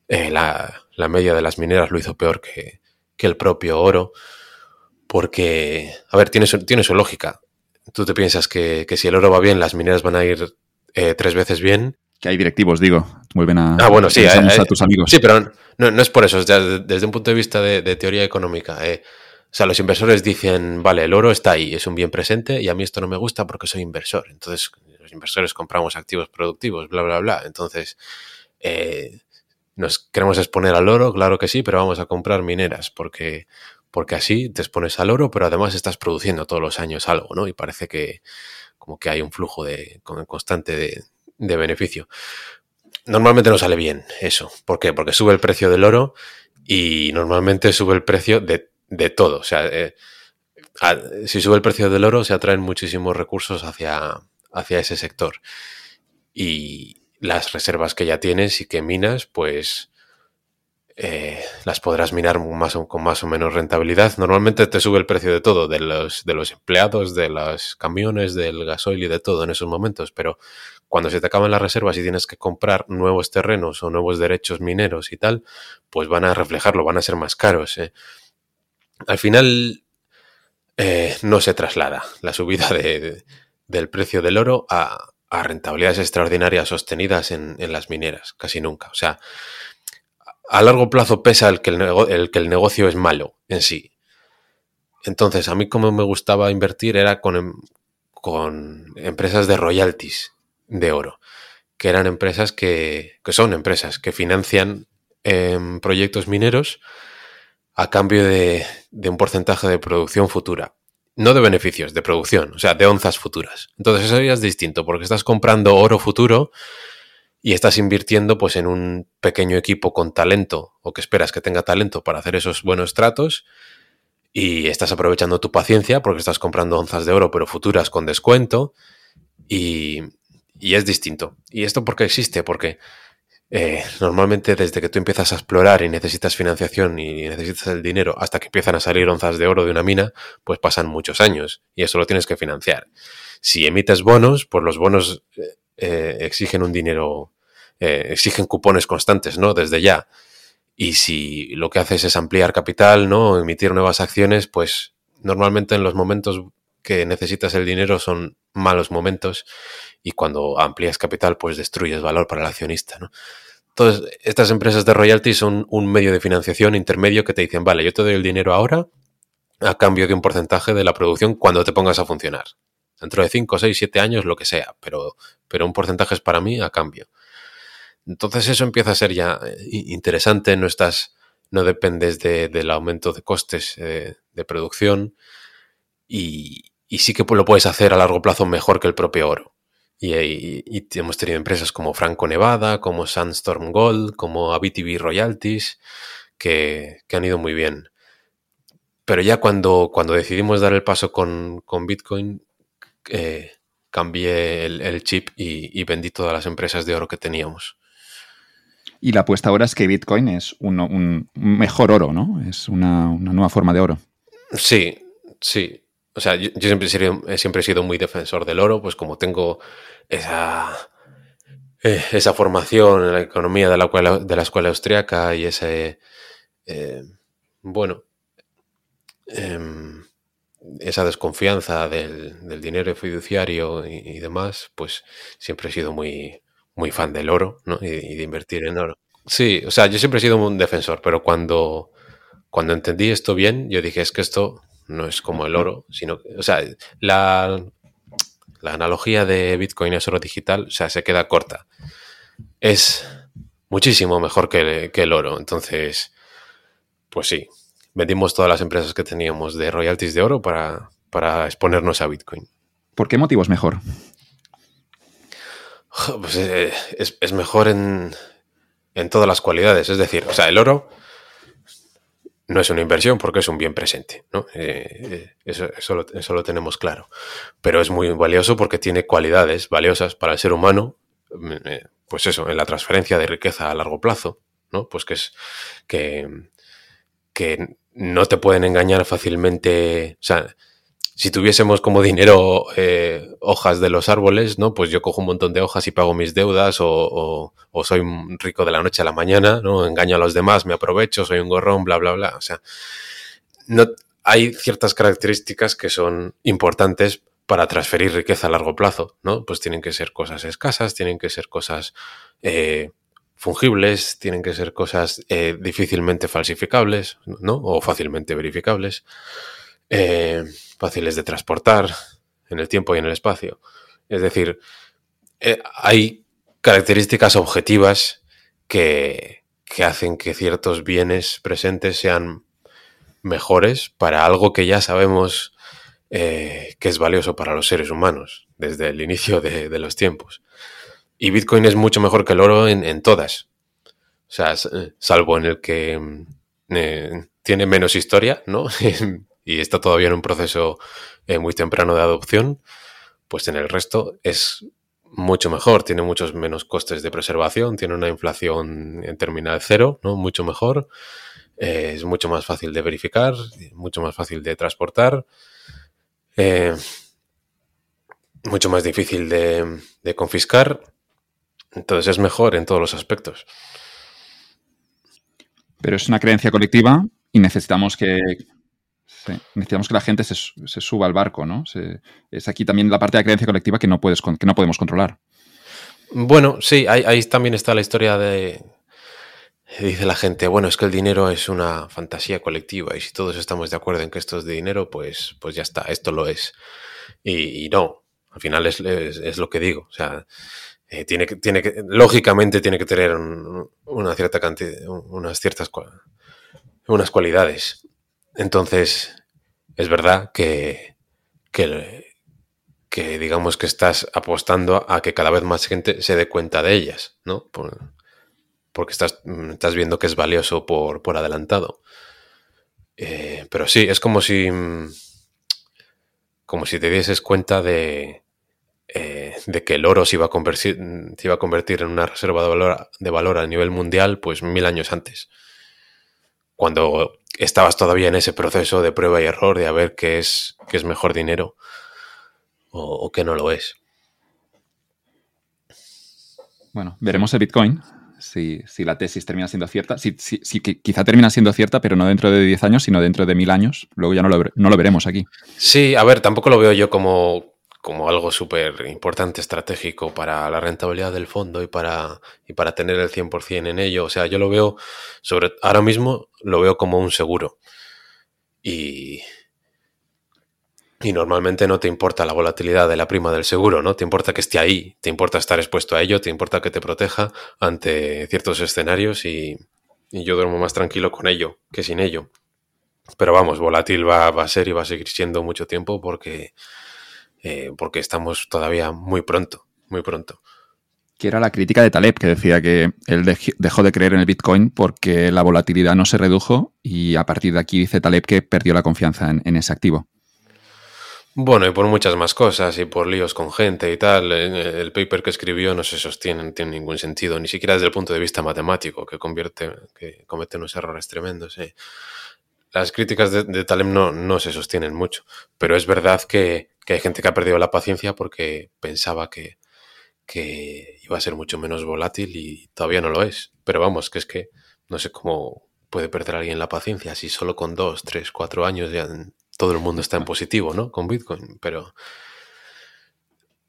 eh, la, media de las mineras lo hizo peor que, el propio oro, porque, a ver, tiene su, tiene su lógica. Tú te piensas que, si el oro va bien, las mineras van a ir eh, tres veces bien que hay directivos, digo, vuelven a, ah, bueno, sí, a, tus amigos. Sí, pero no, es por eso, desde un punto de vista de, teoría económica. Eh. O sea, los inversores dicen, vale, el oro está ahí, es un bien presente y a mí esto no me gusta porque soy inversor. Entonces, los inversores compramos activos productivos, bla, bla, bla. Entonces, eh, nos queremos exponer al oro, claro que sí, pero vamos a comprar mineras porque, porque así te expones al oro, pero además estás produciendo todos los años algo, ¿no? Y parece que como que hay un flujo de, constante de, de beneficio. Normalmente no sale bien eso. ¿Por qué? Porque sube el precio del oro y normalmente sube el precio de, todo. O sea, eh, si sube el precio del oro se atraen muchísimos recursos hacia, hacia ese sector. Y las reservas que ya tienes y que minas, pues eh, las podrás minar más con más o menos rentabilidad. Normalmente te sube el precio de todo, de los, de los empleados, de los camiones, del gasoil y de todo en esos momentos, pero cuando se te acaban las reservas y tienes que comprar nuevos terrenos o nuevos derechos mineros y tal, pues van a reflejarlo, van a ser más caros. ¿eh? Al final eh, no se traslada la subida del precio del oro a, rentabilidades extraordinarias sostenidas en, las mineras, casi nunca. O sea, a largo plazo pesa el que el, el que el negocio es malo en sí. Entonces, a mí como me gustaba invertir era con, em, con empresas de royalties de oro, que eran empresas que, que son empresas que financian em, proyectos mineros a cambio de, un porcentaje de producción futura. No de beneficios, de producción, o sea, de onzas futuras. Entonces eso ya es distinto, porque estás comprando oro futuro y estás invirtiendo pues en un pequeño equipo con talento o que esperas que tenga talento para hacer esos buenos tratos y estás aprovechando tu paciencia porque estás comprando onzas de oro pero futuras con descuento y, y es distinto. ¿Y esto por qué existe? Porque eh, normalmente desde que tú empiezas a explorar y necesitas financiación y necesitas el dinero hasta que empiezan a salir onzas de oro de una mina, pues pasan muchos años y eso lo tienes que financiar. Si emites bonos, pues los bonos eh, eh, exigen un dinero, exigen cupones constantes, ¿no? Desde ya. Y si lo que haces es ampliar capital, ¿no? emitir nuevas acciones, pues normalmente en los momentos que necesitas el dinero son malos momentos y cuando amplías capital, pues destruyes valor para el accionista, ¿no? Entonces, estas empresas de royalties son un medio de financiación intermedio que te dicen, vale, yo te doy el dinero ahora a cambio de un porcentaje de la producción cuando te pongas a funcionar. Dentro de 5, 6, 7 años, lo que sea, pero, pero un porcentaje es para mí a cambio. Entonces eso empieza a ser ya eh, interesante, no estás, no dependes del aumento de costes eh, de producción y, y sí que lo puedes hacer a largo plazo mejor que el propio oro. Y, hemos tenido empresas como Franco Nevada, como Sandstorm Gold, como ABTV Royalties, que, han ido muy bien. Pero ya cuando, cuando decidimos dar el paso con, Bitcoin, eh, cambié el, chip y, vendí todas las empresas de oro que teníamos. Y la apuesta ahora es que Bitcoin es un, mejor oro, ¿no? Es una, una, nueva forma de oro. Sí, sí. O sea, yo, siempre, he siempre he sido muy defensor del oro, pues como tengo esa, eh, esa formación en la economía de la, de la escuela austriaca y ese, eh, bueno, em, esa desconfianza del, dinero fiduciario y, demás, pues siempre he sido muy, muy fan del oro ¿no? y, y, de invertir en oro. Sí, o sea, yo siempre he sido un defensor, pero cuando, cuando entendí esto bien, yo dije, es que esto no es como el oro, sino, o sea, la, la analogía de Bitcoin es oro digital, o sea, se queda corta. Es muchísimo mejor que, el oro. Entonces, pues sí, vendimos todas las empresas que teníamos de royalties de oro para, para exponernos a Bitcoin. ¿Por qué motivos mejor? Pues eh, es, mejor en, en, todas las cualidades. Es decir, o sea, el oro no es una inversión porque es un bien presente, ¿no? Eh, eh, eso, lo, tenemos claro. Pero es muy valioso porque tiene cualidades valiosas para el ser humano, mm, eh, pues eso, en la transferencia de riqueza a largo plazo, ¿no? Pues que es que, que no te pueden engañar fácilmente, o sea, si tuviésemos como dinero eh, hojas de los árboles, ¿no? Pues yo cojo un montón de hojas y pago mis deudas o, soy rico de la noche a la mañana, ¿no? Engaño a los demás, me aprovecho, soy un gorrón, bla, bla, bla. O sea, no, hay ciertas características que son importantes para transferir riqueza a largo plazo, ¿no? Pues tienen que ser cosas escasas, tienen que ser cosas eh, fungibles, tienen que ser cosas eh, difícilmente falsificables, ¿no? O fácilmente verificables. Eh, fáciles de transportar en el tiempo y en el espacio. Es decir, eh, hay características objetivas que, hacen que ciertos bienes presentes sean mejores para algo que ya sabemos eh, que es valioso para los seres humanos desde el inicio de, los tiempos. Y Bitcoin es mucho mejor que el oro en, todas. O sea, salvo en el que mm, tiene menos historia, ¿no? y está todavía en un proceso eh, muy temprano de adopción, pues en el resto es mucho mejor, tiene muchos menos costes de preservación, tiene una inflación en terminal cero, ¿no? Mucho mejor, eh, es mucho más fácil de verificar, mucho más fácil de transportar, eh, mucho más difícil de, de confiscar, entonces es mejor en todos los aspectos. Pero es una creencia colectiva y necesitamos que, Necesitamos que la gente se, suba al barco, ¿no? es aquí también la parte de la creencia colectiva que no, puedes, que no podemos controlar. Bueno, sí, ahí, también está la historia de... Dice la gente, bueno, es que el dinero es una fantasía colectiva y si todos estamos de acuerdo en que esto es de dinero, pues, pues ya está, esto lo es. Y, no, al final es, lo que digo. O sea, eh, tiene que, tiene que, lógicamente tiene que tener una cierta cantidad, unas ciertas unas cualidades. Entonces, es verdad que, que, digamos que estás apostando a que cada vez más gente se dé cuenta de ellas, ¿no? porque estás, estás, viendo que es valioso por, por adelantado. Eh, pero sí, es como si. como si te dieses cuenta de. Eh, de que el oro se iba, a convertir, se iba a convertir en una reserva de valor, de valor a nivel mundial, pues mil años antes. Cuando estabas todavía en ese proceso de prueba y error de a ver qué es, qué es mejor dinero o, o qué no lo es. Bueno, veremos el Bitcoin, si, si la tesis termina siendo cierta. Si, si, si, quizá termina siendo cierta, pero no dentro de 10 años, sino dentro de mil años. Luego ya no lo, no lo veremos aquí. Sí, a ver, tampoco lo veo yo como, como algo súper importante, estratégico para la rentabilidad del fondo y para, y para tener el 100% en ello. O sea, yo lo veo, sobre ahora mismo lo veo como un seguro. Y, y normalmente no te importa la volatilidad de la prima del seguro, ¿no? Te importa que esté ahí, te importa estar expuesto a ello, te importa que te proteja ante ciertos escenarios y, yo duermo más tranquilo con ello que sin ello. Pero vamos, volátil va, a ser y va a seguir siendo mucho tiempo porque, eh, porque estamos todavía muy pronto, muy pronto. Que era la crítica de Taleb, que decía que él dejó de creer en el Bitcoin porque la volatilidad no se redujo y a partir de aquí dice Taleb que perdió la confianza en ese activo. Bueno, y por muchas más cosas, y por líos con gente y tal, el paper que escribió no se sostiene, no tiene ningún sentido, ni siquiera desde el punto de vista matemático, que convierte, que comete unos errores tremendos. Las críticas de, de Talem no, no, se sostienen mucho, pero es verdad que, hay gente que ha perdido la paciencia porque pensaba que, que iba a ser mucho menos volátil y todavía no lo es. Pero vamos, que es que no sé cómo puede perder alguien la paciencia si solo con dos, tres, cuatro años ya todo el mundo está en positivo, ¿no? Con Bitcoin, pero...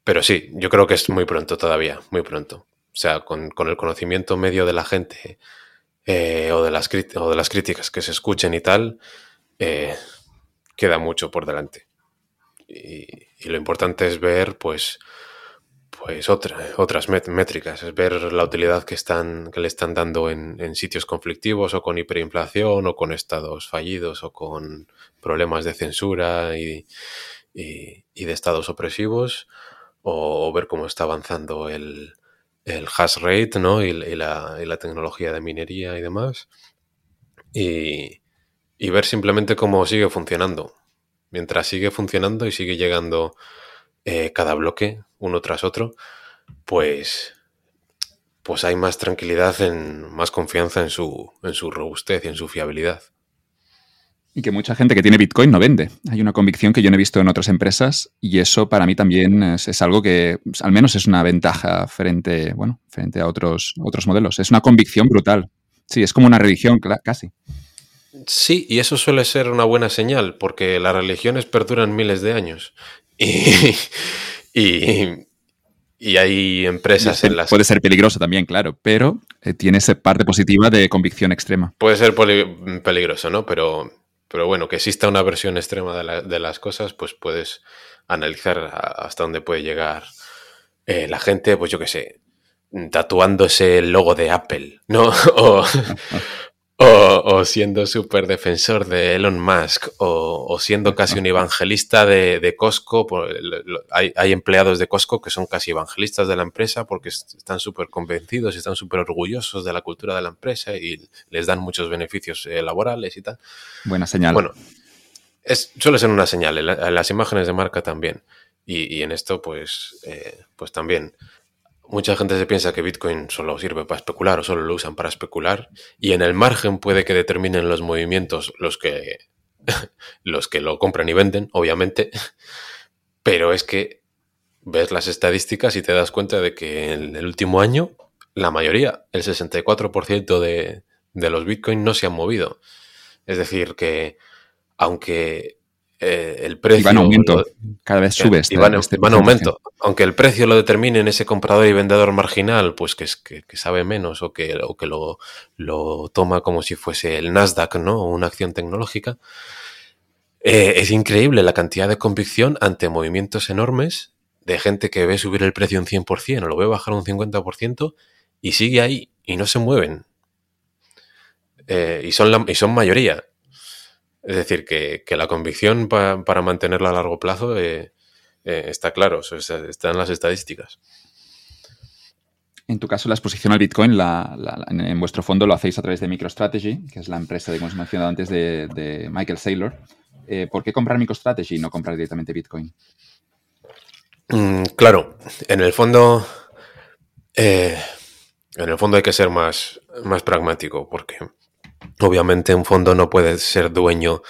Pero sí, yo creo que es muy pronto todavía, muy pronto. O sea, con, el conocimiento medio de la gente eh, o, de las o de las críticas que se escuchen y tal, eh, queda mucho por delante. Y, lo importante es ver, pues, pues otras métricas, es ver la utilidad que, están, que le están dando en, en, sitios conflictivos o con hiperinflación o con estados fallidos o con problemas de censura y, de estados opresivos, o, ver cómo está avanzando el, el hash rate ¿no? y, la, tecnología de minería y demás, y, ver simplemente cómo sigue funcionando. Mientras sigue funcionando y sigue llegando eh, cada bloque uno tras otro, pues, pues hay más tranquilidad, en, más confianza en su, en su robustez y en su fiabilidad. Y que mucha gente que tiene Bitcoin no vende. Hay una convicción que yo no he visto en otras empresas y eso para mí también es, algo que al menos es una ventaja frente, bueno, frente a otros, otros modelos. Es una convicción brutal. Sí, es como una religión casi. Sí, y eso suele ser una buena señal porque las religiones perduran miles de años. Y, y, hay empresas en las... Puede ser peligroso también, claro, pero eh, tiene esa parte positiva de convicción extrema. Puede ser peligroso, ¿no? Pero pero bueno, que exista una versión extrema de, las cosas, pues puedes analizar hasta dónde puede llegar eh, la gente, pues yo qué sé, tatuándose el logo de Apple, ¿no? O, siendo súper defensor de Elon Musk, o, siendo casi un evangelista de, Costco. Hay, hay, empleados de Costco que son casi evangelistas de la empresa porque están súper convencidos y están súper orgullosos de la cultura de la empresa y les dan muchos beneficios eh, laborales y tal. Buena señal. Bueno, es, suele ser una señal, en, las imágenes de marca también. Y, en esto, pues, eh, pues también mucha gente se piensa que Bitcoin solo sirve para especular o solo lo usan para especular y en el margen puede que determinen los movimientos los que los que lo compran y venden, obviamente, pero es que ves las estadísticas y te das cuenta de que en el último año la mayoría, el 64% de, de los Bitcoin no se han movido. Es decir, que aunque eh, el precio. va en aumento. Cada vez sube. Este, va, este en aumento. Aunque el precio lo determine en ese comprador y vendedor marginal, pues que, es, que, sabe menos o que, que lo, lo, toma como si fuese el Nasdaq, ¿no? O una acción tecnológica. Eh, es increíble la cantidad de convicción ante movimientos enormes de gente que ve subir el precio un 100% o lo ve bajar un 50% y sigue ahí y no se mueven. Eh, y, son y son mayoría. Es decir, que, la convicción para mantenerla a largo plazo eh, eh, está claro, está en las estadísticas. En tu caso, la exposición al Bitcoin en, vuestro fondo lo hacéis a través de MicroStrategy, que es la empresa de, como os mencionado antes de, Michael Saylor. Eh, ¿Por qué comprar MicroStrategy y no comprar directamente Bitcoin? Mm, claro, en el fondo, en el fondo hay que ser más, más pragmático, porque Obviamente un fondo no puede ser dueño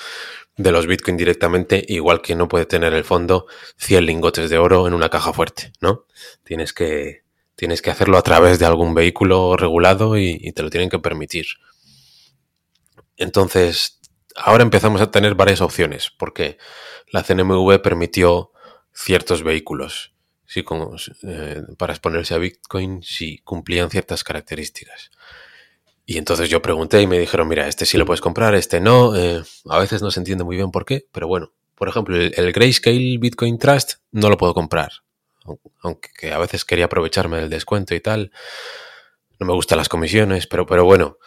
de los Bitcoin directamente, igual que no puede tener el fondo 100 lingotes de oro en una caja fuerte, ¿no? Tienes que, Tienes que hacerlo a través de algún vehículo regulado y, te lo tienen que permitir. Entonces, ahora empezamos a tener varias opciones, porque la CNMV permitió ciertos vehículos eh, para exponerse a Bitcoin si cumplían ciertas características. Y entonces yo pregunté y me dijeron, mira, este sí lo puedes comprar, este no. Eh, a veces no se entiende muy bien por qué, pero bueno, por ejemplo, el, Grayscale Bitcoin Trust no lo puedo comprar. Aunque a veces quería aprovecharme del descuento y tal. No me gustan las comisiones, pero, pero bueno,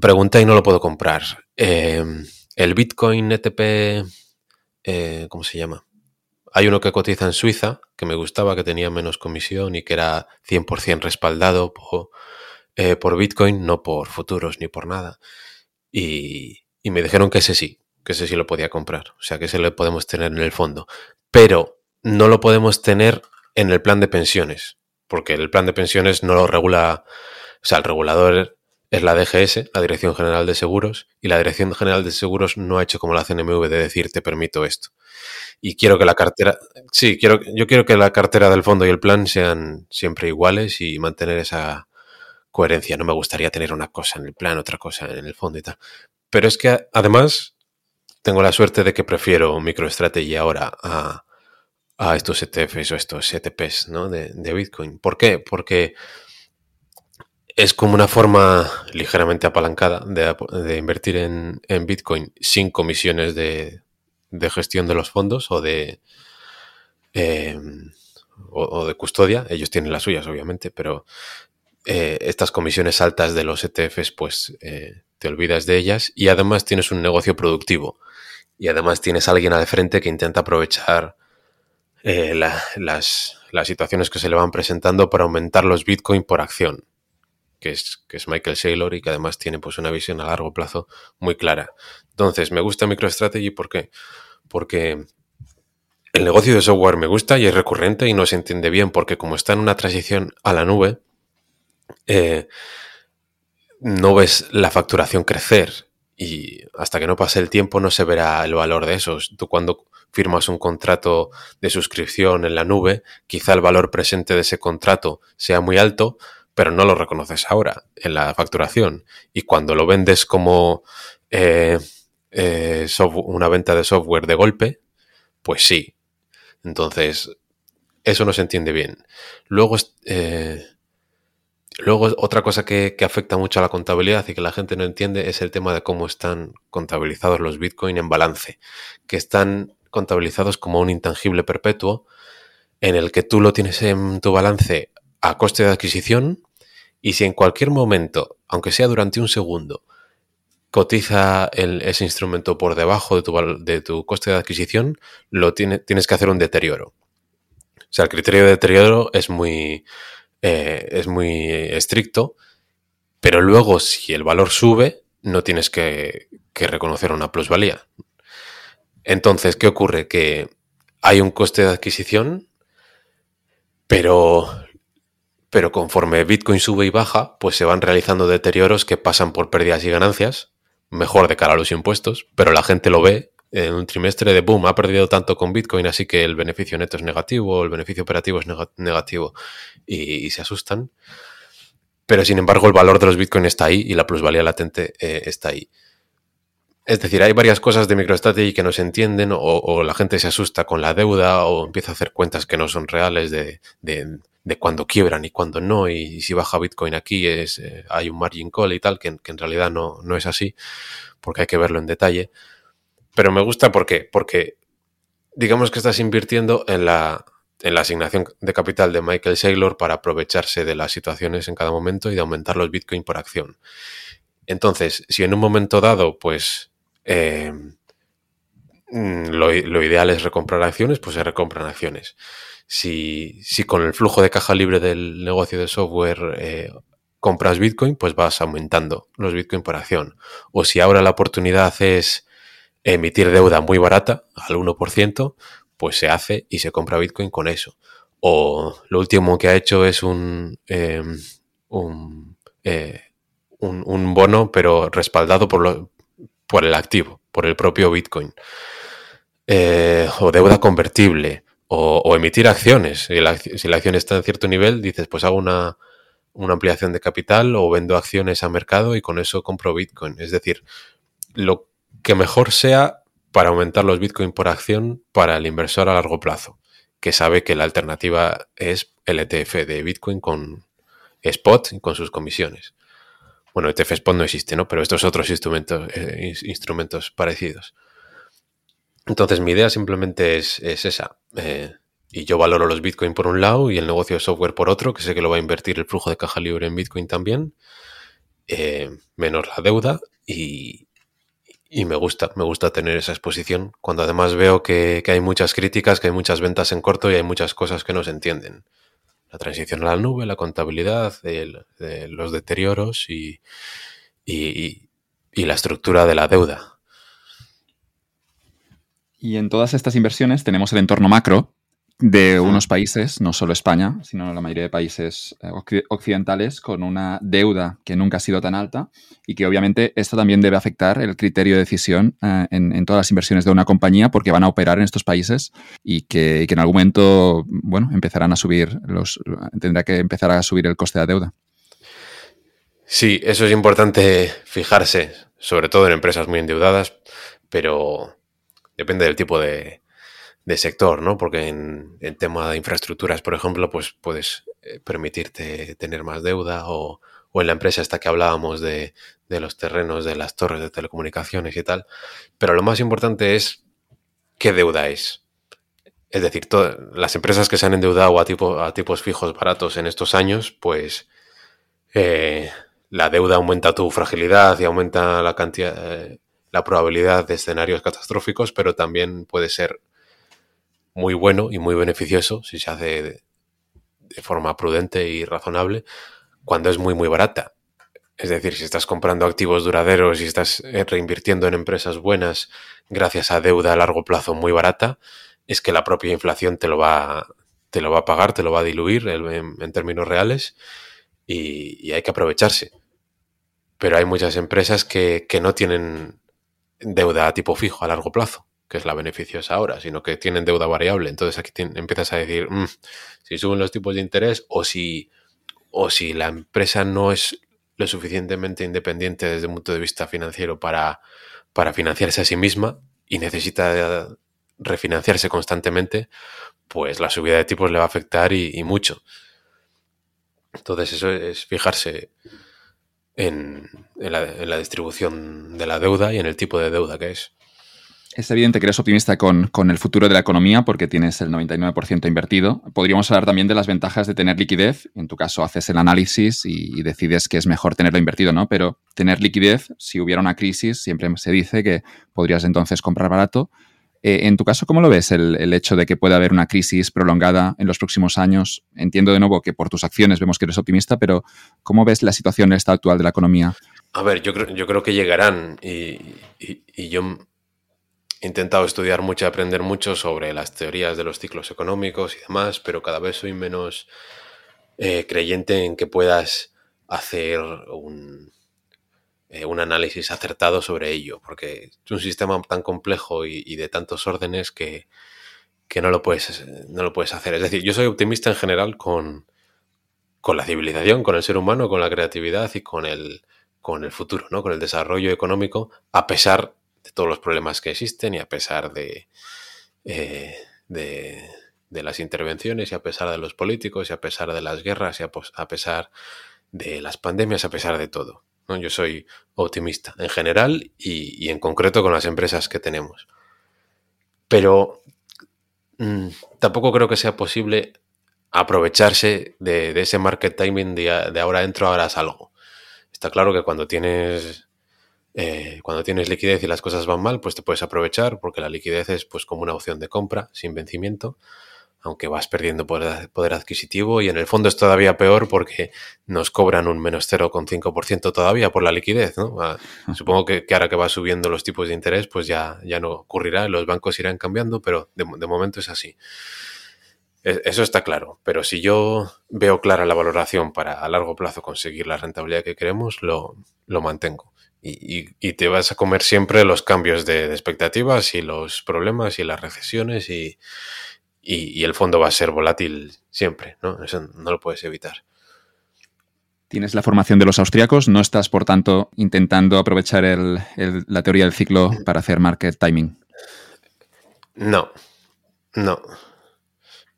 pregunté y no lo puedo comprar. Em, el Bitcoin ETP, eh, ¿cómo se llama? Hay uno que cotiza en Suiza, que me gustaba, que tenía menos comisión y que era 100% respaldado eh, por Bitcoin, no por futuros ni por nada. Y, me dijeron que ese sí, que ese sí lo podía comprar. O sea, que ese lo podemos tener en el fondo. Pero no lo podemos tener en el plan de pensiones, porque el plan de pensiones no lo regula, o sea, el regulador es la DGS, la Dirección General de Seguros, y la Dirección General de Seguros no ha hecho como la CNMV de decir te permito esto. Y quiero que la cartera, sí, quiero, yo quiero que la cartera del fondo y el plan sean siempre iguales y mantener esa, coherencia. No me gustaría tener una cosa en el plan, otra cosa en el fondo y tal. Pero es que además tengo la suerte de que prefiero MicroStrategy ahora a, estos ETFs o estos ETPs ¿no? de, Bitcoin. ¿Por qué? Porque es como una forma ligeramente apalancada de, invertir en, Bitcoin sin comisiones de, gestión de los fondos o de, eh, o, de custodia. Ellos tienen las suyas, obviamente, pero eh, estas comisiones altas de los ETFs, pues eh, te olvidas de ellas y además tienes un negocio productivo y además tienes a alguien al frente que intenta aprovechar eh, las, situaciones que se le van presentando para aumentar los Bitcoin por acción, que es, que es Michael Saylor y que además tiene pues una visión a largo plazo muy clara. Entonces, me gusta MicroStrategy ¿por qué? porque el negocio de software me gusta y es recurrente y no se entiende bien porque como está en una transición a la nube, eh, no ves la facturación crecer y hasta que no pase el tiempo no se verá el valor de esos. Tú cuando firmas un contrato de suscripción en la nube, quizá el valor presente de ese contrato sea muy alto, pero no lo reconoces ahora en la facturación. Y cuando lo vendes como eh, eh, una venta de software de golpe, pues sí. Entonces, eso no se entiende bien. Luego, Luego, otra cosa que, afecta mucho a la contabilidad y que la gente no entiende es el tema de cómo están contabilizados los Bitcoin en balance, que están contabilizados como un intangible perpetuo en el que tú lo tienes en tu balance a coste de adquisición y si en cualquier momento, aunque sea durante un segundo, cotiza ese instrumento por debajo de tu, coste de adquisición, lo tiene, tienes que hacer un deterioro. O sea, el criterio de deterioro es muy, eh, es muy estricto, pero luego si el valor sube, no tienes que, reconocer una plusvalía. Entonces, ¿qué ocurre? Que hay un coste de adquisición, pero, pero conforme Bitcoin sube y baja, pues se van realizando deterioros que pasan por pérdidas y ganancias, mejor de cara a los impuestos, pero la gente lo ve en un trimestre de boom, ha perdido tanto con Bitcoin, así que el beneficio neto es negativo, el beneficio operativo es negativo y, se asustan. Pero sin embargo, el valor de los Bitcoin está ahí y la plusvalía latente eh, está ahí. Es decir, hay varias cosas de MicroStrategy que no se entienden o, la gente se asusta con la deuda o empieza a hacer cuentas que no son reales de, de, cuando quiebran y cuando no y, si baja Bitcoin aquí es eh, hay un margin call y tal, que, que en realidad no, no, es así porque hay que verlo en detalle. Pero me gusta porque, porque digamos que estás invirtiendo en la, en la asignación de capital de Michael Saylor para aprovecharse de las situaciones en cada momento y de aumentar los Bitcoin por acción. Entonces, si en un momento dado, pues eh, mm, lo, ideal es recomprar acciones, pues se recompran acciones. Si, si, con el flujo de caja libre del negocio de software eh, compras Bitcoin, pues vas aumentando los Bitcoin por acción. O si ahora la oportunidad es emitir deuda muy barata, al 1%, pues se hace y se compra Bitcoin con eso. O lo último que ha hecho es un, em, eh, un, un, bono, pero respaldado por, por el activo, por el propio Bitcoin. Eh, o deuda convertible, O, emitir acciones. Si la, si la, acción está en cierto nivel, dices, pues hago una, una ampliación de capital o vendo acciones a mercado y con eso compro Bitcoin. Es decir, lo que mejor sea para aumentar los Bitcoin por acción para el inversor a largo plazo, que sabe que la alternativa es el ETF de Bitcoin con Spot y con sus comisiones. Bueno, ETF Spot no existe, ¿no? Pero estos otros instrumentos, eh, instrumentos parecidos. Entonces, mi idea simplemente es, esa. Eh, y yo valoro los Bitcoin por un lado y el negocio de software por otro, que sé que lo va a invertir el flujo de caja libre en Bitcoin también, eh, menos la deuda. Y, y, me gusta, me gusta tener esa exposición cuando además veo que, hay muchas críticas, que hay muchas ventas en corto y hay muchas cosas que no se entienden. La transición a la nube, la contabilidad, los deterioros y, y la estructura de la deuda y en todas estas inversiones tenemos el entorno macro de unos países, no solo España, sino la mayoría de países eh, occidentales, con una deuda que nunca ha sido tan alta y que obviamente esto también debe afectar el criterio de decisión eh, en, todas las inversiones de una compañía porque van a operar en estos países y que, en algún momento, bueno, empezarán a subir los, tendrá que empezar a subir el coste de la deuda. Sí, eso es importante fijarse, sobre todo en empresas muy endeudadas, pero depende del tipo de, sector, ¿no? Porque en, tema de infraestructuras, por ejemplo, pues puedes eh, permitirte tener más deuda o, en la empresa esta que hablábamos de, los terrenos, de las torres de telecomunicaciones y tal. Pero lo más importante es qué deuda es. Es decir, todas las empresas que se han endeudado a, a tipos fijos baratos en estos años, pues eh, la deuda aumenta tu fragilidad y aumenta la cantidad, eh, la probabilidad de escenarios catastróficos, pero también puede ser muy bueno y muy beneficioso si se hace de, forma prudente y razonable cuando es muy, muy barata. Es decir, si estás comprando activos duraderos y estás eh, reinvirtiendo en empresas buenas gracias a deuda a largo plazo muy barata, es que la propia inflación te lo va, te lo va a pagar, te lo va a diluir en, términos reales y, hay que aprovecharse. Pero hay muchas empresas que, que no tienen deuda a tipo fijo a largo plazo, que es la beneficiosa ahora, sino que tienen deuda variable. Entonces aquí empiezas a decir, mm, si suben los tipos de interés o si, o si la empresa no es lo suficientemente independiente desde un punto de vista financiero para, para financiarse a sí misma y necesita refinanciarse constantemente, pues la subida de tipos le va a afectar y mucho. Entonces eso es fijarse en, la, distribución de la deuda y en el tipo de deuda que es. Es evidente que eres optimista con, el futuro de la economía porque tienes el 99% invertido. Podríamos hablar también de las ventajas de tener liquidez. En tu caso, haces el análisis y, decides que es mejor tenerlo invertido, ¿no? Pero tener liquidez, si hubiera una crisis, siempre se dice que podrías entonces comprar barato eh, en tu caso, ¿cómo lo ves el, hecho de que pueda haber una crisis prolongada en los próximos años? Entiendo de nuevo que por tus acciones vemos que eres optimista, pero ¿cómo ves la situación esta actual de la economía? A ver, yo creo, yo creo que llegarán y, yo he intentado estudiar mucho y aprender mucho sobre las teorías de los ciclos económicos y demás, pero cada vez soy menos eh, creyente en que puedas hacer un, eh, un análisis acertado sobre ello, porque es un sistema tan complejo y, de tantos órdenes que, no, lo puedes, no lo puedes hacer. Es decir, yo soy optimista en general con, con la civilización, con el ser humano, con la creatividad y con el, con el futuro, ¿no? con el desarrollo económico, a pesar de todos los problemas que existen y a pesar de, eh, de, de, las intervenciones y a pesar de los políticos y a pesar de las guerras y a pesar de las pandemias, a pesar de todo. Yo soy optimista en general y, en concreto con las empresas que tenemos. Pero mm, tampoco creo que sea posible aprovecharse de, ese market timing de, ahora entro, ahora salgo. Está claro que cuando tienes eh, cuando tienes liquidez y las cosas van mal, pues te puedes aprovechar porque la liquidez es pues como una opción de compra sin vencimiento aunque vas perdiendo poder, adquisitivo y en el fondo es todavía peor porque nos cobran un menos 0,5% todavía por la liquidez, ¿no? Ah, supongo que, ahora que va subiendo los tipos de interés, pues ya, ya no ocurrirá, los bancos irán cambiando, pero de, momento es así. E, eso está claro, pero si yo veo clara la valoración para a largo plazo conseguir la rentabilidad que queremos, lo, lo mantengo. Y, y, te vas a comer siempre los cambios de expectativas y los problemas y las recesiones y, y, el fondo va a ser volátil siempre, ¿no? Eso no lo puedes evitar. Tienes la formación de los austriacos, no estás, por tanto, intentando aprovechar la teoría del ciclo para hacer market timing. No, no.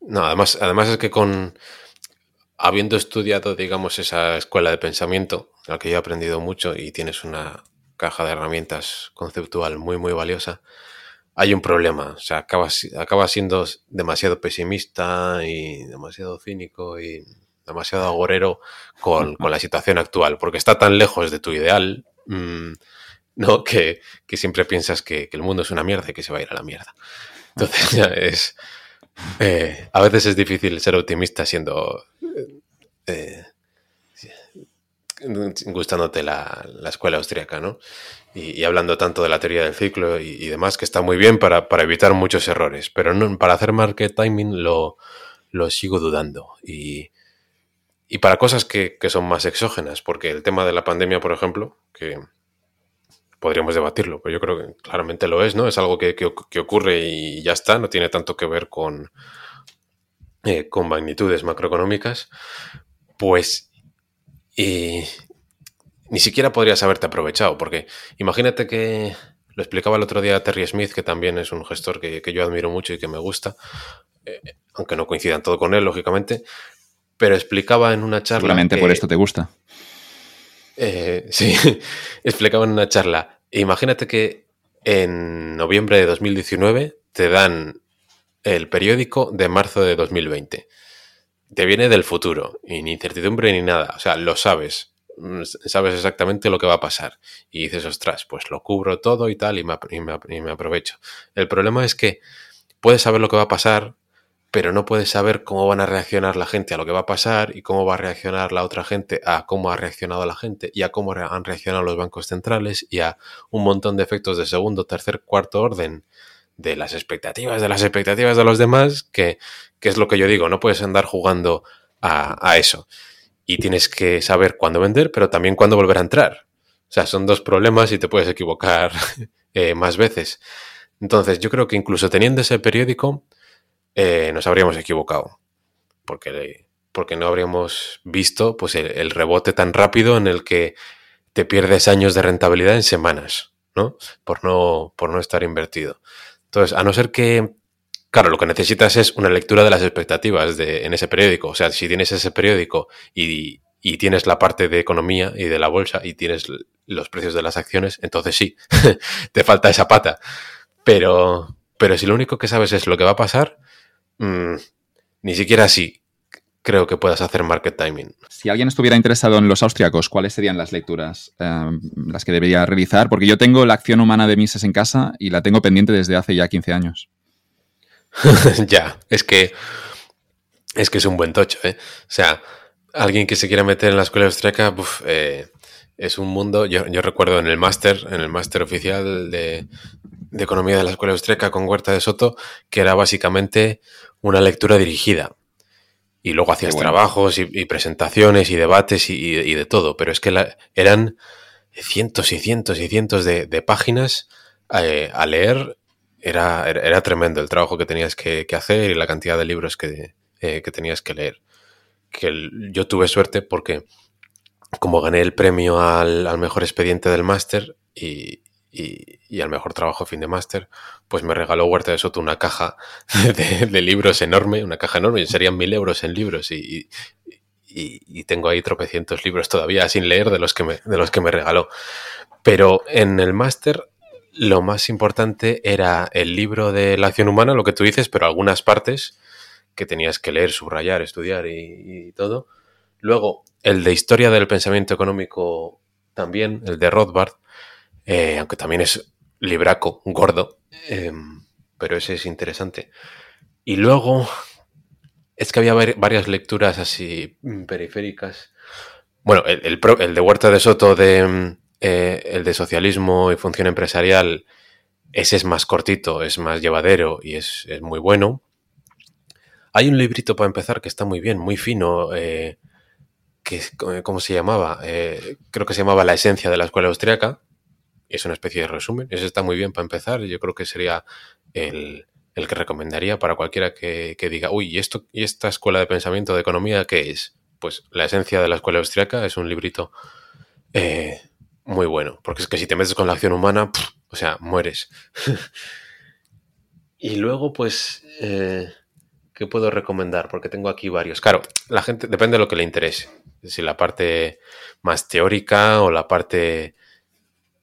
No, además, además es que con habiendo estudiado, digamos, esa escuela de pensamiento, en la que yo he aprendido mucho y tienes una caja de herramientas conceptual muy, muy valiosa, hay un problema. O sea, acabas, acaba siendo demasiado pesimista y demasiado cínico y demasiado agorero con, la situación actual, porque está tan lejos de tu ideal, mm, ¿no? Que, siempre piensas que, el mundo es una mierda y que se va a ir a la mierda. Entonces, ya es. Eh, a veces es difícil ser optimista siendo. Eh, gustándote la, escuela austríaca, ¿no? Y, hablando tanto de la teoría del ciclo y, demás, que está muy bien para, evitar muchos errores, pero para hacer market timing lo, lo sigo dudando. Y, y para cosas que, son más exógenas, porque el tema de la pandemia, por ejemplo, que podríamos debatirlo, pero yo creo que claramente lo es, ¿no? Es algo que, ocurre y ya está, no tiene tanto que ver con, eh, con magnitudes macroeconómicas, pues y ni siquiera podrías haberte aprovechado, porque imagínate que lo explicaba el otro día Terry Smith, que también es un gestor que, yo admiro mucho y que me gusta, eh, aunque no coincidan todo con él, lógicamente, pero explicaba en una charla. Seguramente por esto te gusta. Eh, sí, explicaba en una charla. Imagínate que en noviembre de 2019 te dan el periódico de marzo de 2020. Te viene del futuro, y ni incertidumbre ni nada. O sea, lo sabes. Mm, sabes exactamente lo que va a pasar. Y dices, ostras, pues lo cubro todo y tal, y me, y me aprovecho. El problema es que puedes saber lo que va a pasar, pero no puedes saber cómo van a reaccionar la gente a lo que va a pasar y cómo va a reaccionar la otra gente a cómo ha reaccionado la gente y a cómo han reaccionado los bancos centrales y a un montón de efectos de segundo, tercer, cuarto orden de las expectativas, de las expectativas de los demás, que, es lo que yo digo, no puedes andar jugando a, eso. Y tienes que saber cuándo vender, pero también cuándo volver a entrar. O sea, son dos problemas y te puedes equivocar eh, más veces. Entonces, yo creo que incluso teniendo ese periódico, eh, nos habríamos equivocado. Porque, porque no habríamos visto pues, el, rebote tan rápido en el que te pierdes años de rentabilidad en semanas, ¿no? Por no, por no estar invertido. Entonces, a no ser que, claro, lo que necesitas es una lectura de las expectativas de, en ese periódico. O sea, si tienes ese periódico y, y tienes la parte de economía y de la bolsa y tienes los precios de las acciones, entonces sí, te falta esa pata. Pero, pero si lo único que sabes es lo que va a pasar, Mm, ni siquiera así creo que puedas hacer market timing. Si alguien estuviera interesado en los austriacos, ¿cuáles serían las lecturas em, las que debería realizar? Porque yo tengo la acción humana de Mises en casa y la tengo pendiente desde hace ya 15 años. ya, es que es que es un buen tocho, ¿eh? O sea, alguien que se quiera meter en la escuela austriaca, eh, es un mundo. Yo, yo recuerdo en el máster, en el máster oficial de, de Economía de la Escuela Austríaca con Huerta de Soto, que era básicamente una lectura dirigida. Y luego hacías trabajos y, presentaciones y debates y, de todo, pero es que eran cientos y cientos y cientos de, páginas eh, a leer. Era, era, tremendo el trabajo que tenías que, hacer y la cantidad de libros que, eh, tenías que leer. Que yo tuve suerte porque como gané el premio al, al mejor expediente del máster y, y, al mejor trabajo fin de máster, pues me regaló Huerta de Soto una caja de, libros enorme, una caja enorme, serían mil euros en libros y, y, tengo ahí tropecientos libros todavía sin leer de los que me, de los que me regaló. Pero en el máster lo más importante era el libro de la acción humana, lo que tú dices, pero algunas partes que tenías que leer, subrayar, estudiar y, todo. Luego, el de historia del pensamiento económico también, el de Rothbard, eh, aunque también es libraco, gordo, em, pero ese es interesante. Y luego, es que había varias lecturas así periféricas. Bueno, el, de Huerta de Soto, de, mm, eh, el de socialismo y función empresarial, ese es más cortito, es más llevadero y es, muy bueno. Hay un librito para empezar que está muy bien, muy fino, eh, que, ¿cómo se llamaba? creo que se llamaba La esencia de la escuela austriaca, es una especie de resumen. Eso está muy bien para empezar. Yo creo que sería el, el que recomendaría para cualquiera que, diga, uy, ¿y, esto, ¿y esta escuela de pensamiento de economía qué es? Pues la esencia de la escuela austriaca es un librito eh, muy bueno, porque es que si te metes con la acción humana, o sea, mueres. y luego, pues, eh, ¿qué puedo recomendar? Porque tengo aquí varios. Claro, la gente, depende de lo que le interese. Si la parte más teórica o la parte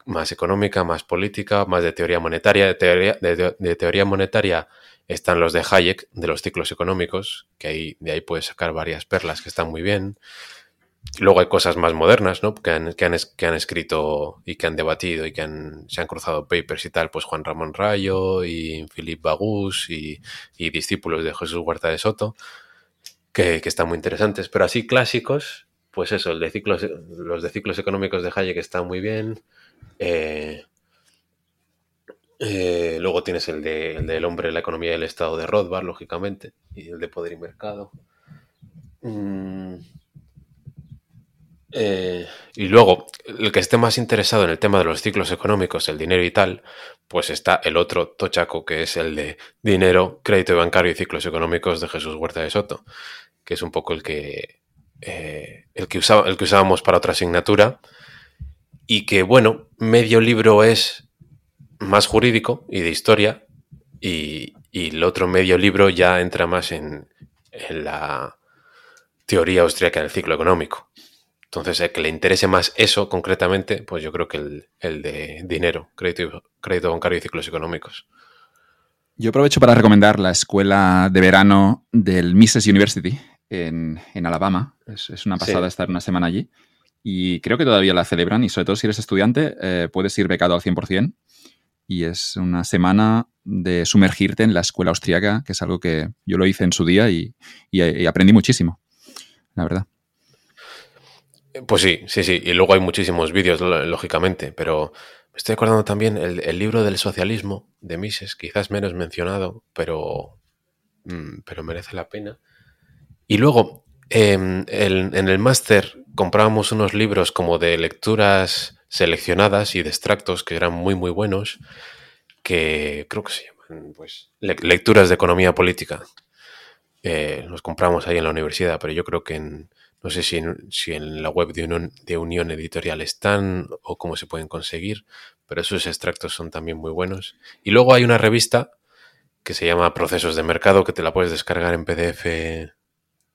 más económica, más política, más de teoría monetaria. De teoría, de, teoría monetaria están los de Hayek, de los ciclos económicos, que ahí, de ahí puedes sacar varias perlas que están muy bien. Luego hay cosas más modernas, ¿no? Que han, escrito y que han debatido y que se han cruzado papers y tal, pues Juan Ramón Rayo y Philip Bagus y, discípulos de Jesús Huerta de Soto, que, están muy interesantes. Pero así clásicos, pues eso, de los de ciclos económicos de Hayek están muy bien. Eh, eh, luego tienes el de el del hombre, la economía y el estado de Rothbard, lógicamente, y el de poder y mercado. Mm, eh, y luego, el que esté más interesado en el tema de los ciclos económicos, el dinero y tal, pues está el otro tochaco, que es el de dinero, crédito bancario y ciclos económicos de Jesús Huerta de Soto, que es un poco el que, el que, usaba, el que usábamos para otra asignatura y que, bueno, medio libro es más jurídico y de historia y, el otro medio libro ya entra más en, la teoría austríaca del ciclo económico. Entonces, el que le interese más eso concretamente, pues yo creo que el, de dinero, crédito, crédito bancario y ciclos económicos. Yo aprovecho para recomendar la escuela de verano del Mises University en, Alabama. Es, una pasada estar una semana allí y creo que todavía la celebran y sobre todo si eres estudiante eh, puedes ir becado al 100% y es una semana de sumergirte en la escuela austriaca, que es algo que yo lo hice en su día y, aprendí muchísimo, la verdad. Pues sí, sí, sí. Y luego hay muchísimos vídeos, lógicamente, pero me estoy acordando también el, libro del socialismo de Mises, quizás menos mencionado, pero, mm, pero merece la pena. Y luego, em, en el máster comprábamos unos libros como de lecturas seleccionadas y de extractos que eran muy, muy buenos, que creo que se llaman, pues, lecturas de economía política. Eh, los compramos ahí en la universidad, pero yo creo que en, no sé si en, si en la web de Unión, de Unión Editorial están o cómo se pueden conseguir, pero esos extractos son también muy buenos. Y luego hay una revista que se llama Procesos de Mercado, que te la puedes descargar en PDF,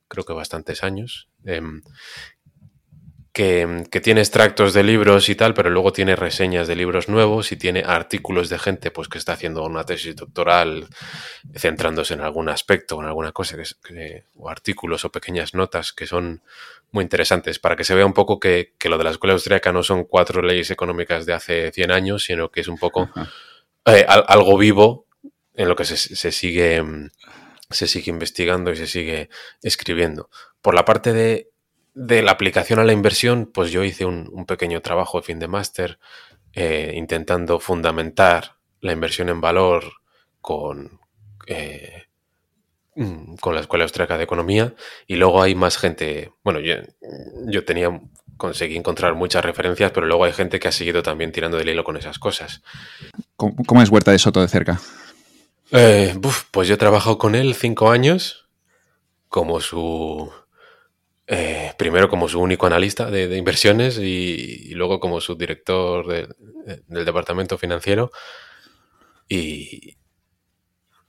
creo que bastantes años, em, que, tiene extractos de libros y tal, pero luego tiene reseñas de libros nuevos y tiene artículos de gente pues, que está haciendo una tesis doctoral centrándose en algún aspecto o en alguna cosa, que, o artículos o pequeñas notas que son muy interesantes para que se vea un poco que, lo de la escuela austríaca no son cuatro leyes económicas de hace 100 años, sino que es un poco eh, algo vivo en lo que se, se sigue se sigue investigando y se sigue escribiendo. Por la parte de de la aplicación a la inversión, pues yo hice un, pequeño trabajo de fin de máster eh, intentando fundamentar la inversión en valor con, eh, mm, con la Escuela Austriaca de Economía y luego hay más gente, bueno, yo, yo tenía, conseguí encontrar muchas referencias, pero luego hay gente que ha seguido también tirando del hilo con esas cosas. ¿Cómo, es Huerta de Soto de cerca? Eh, pues yo he trabajado con él cinco años como su eh, primero como su único analista de, inversiones y, luego como subdirector del departamento financiero. Y,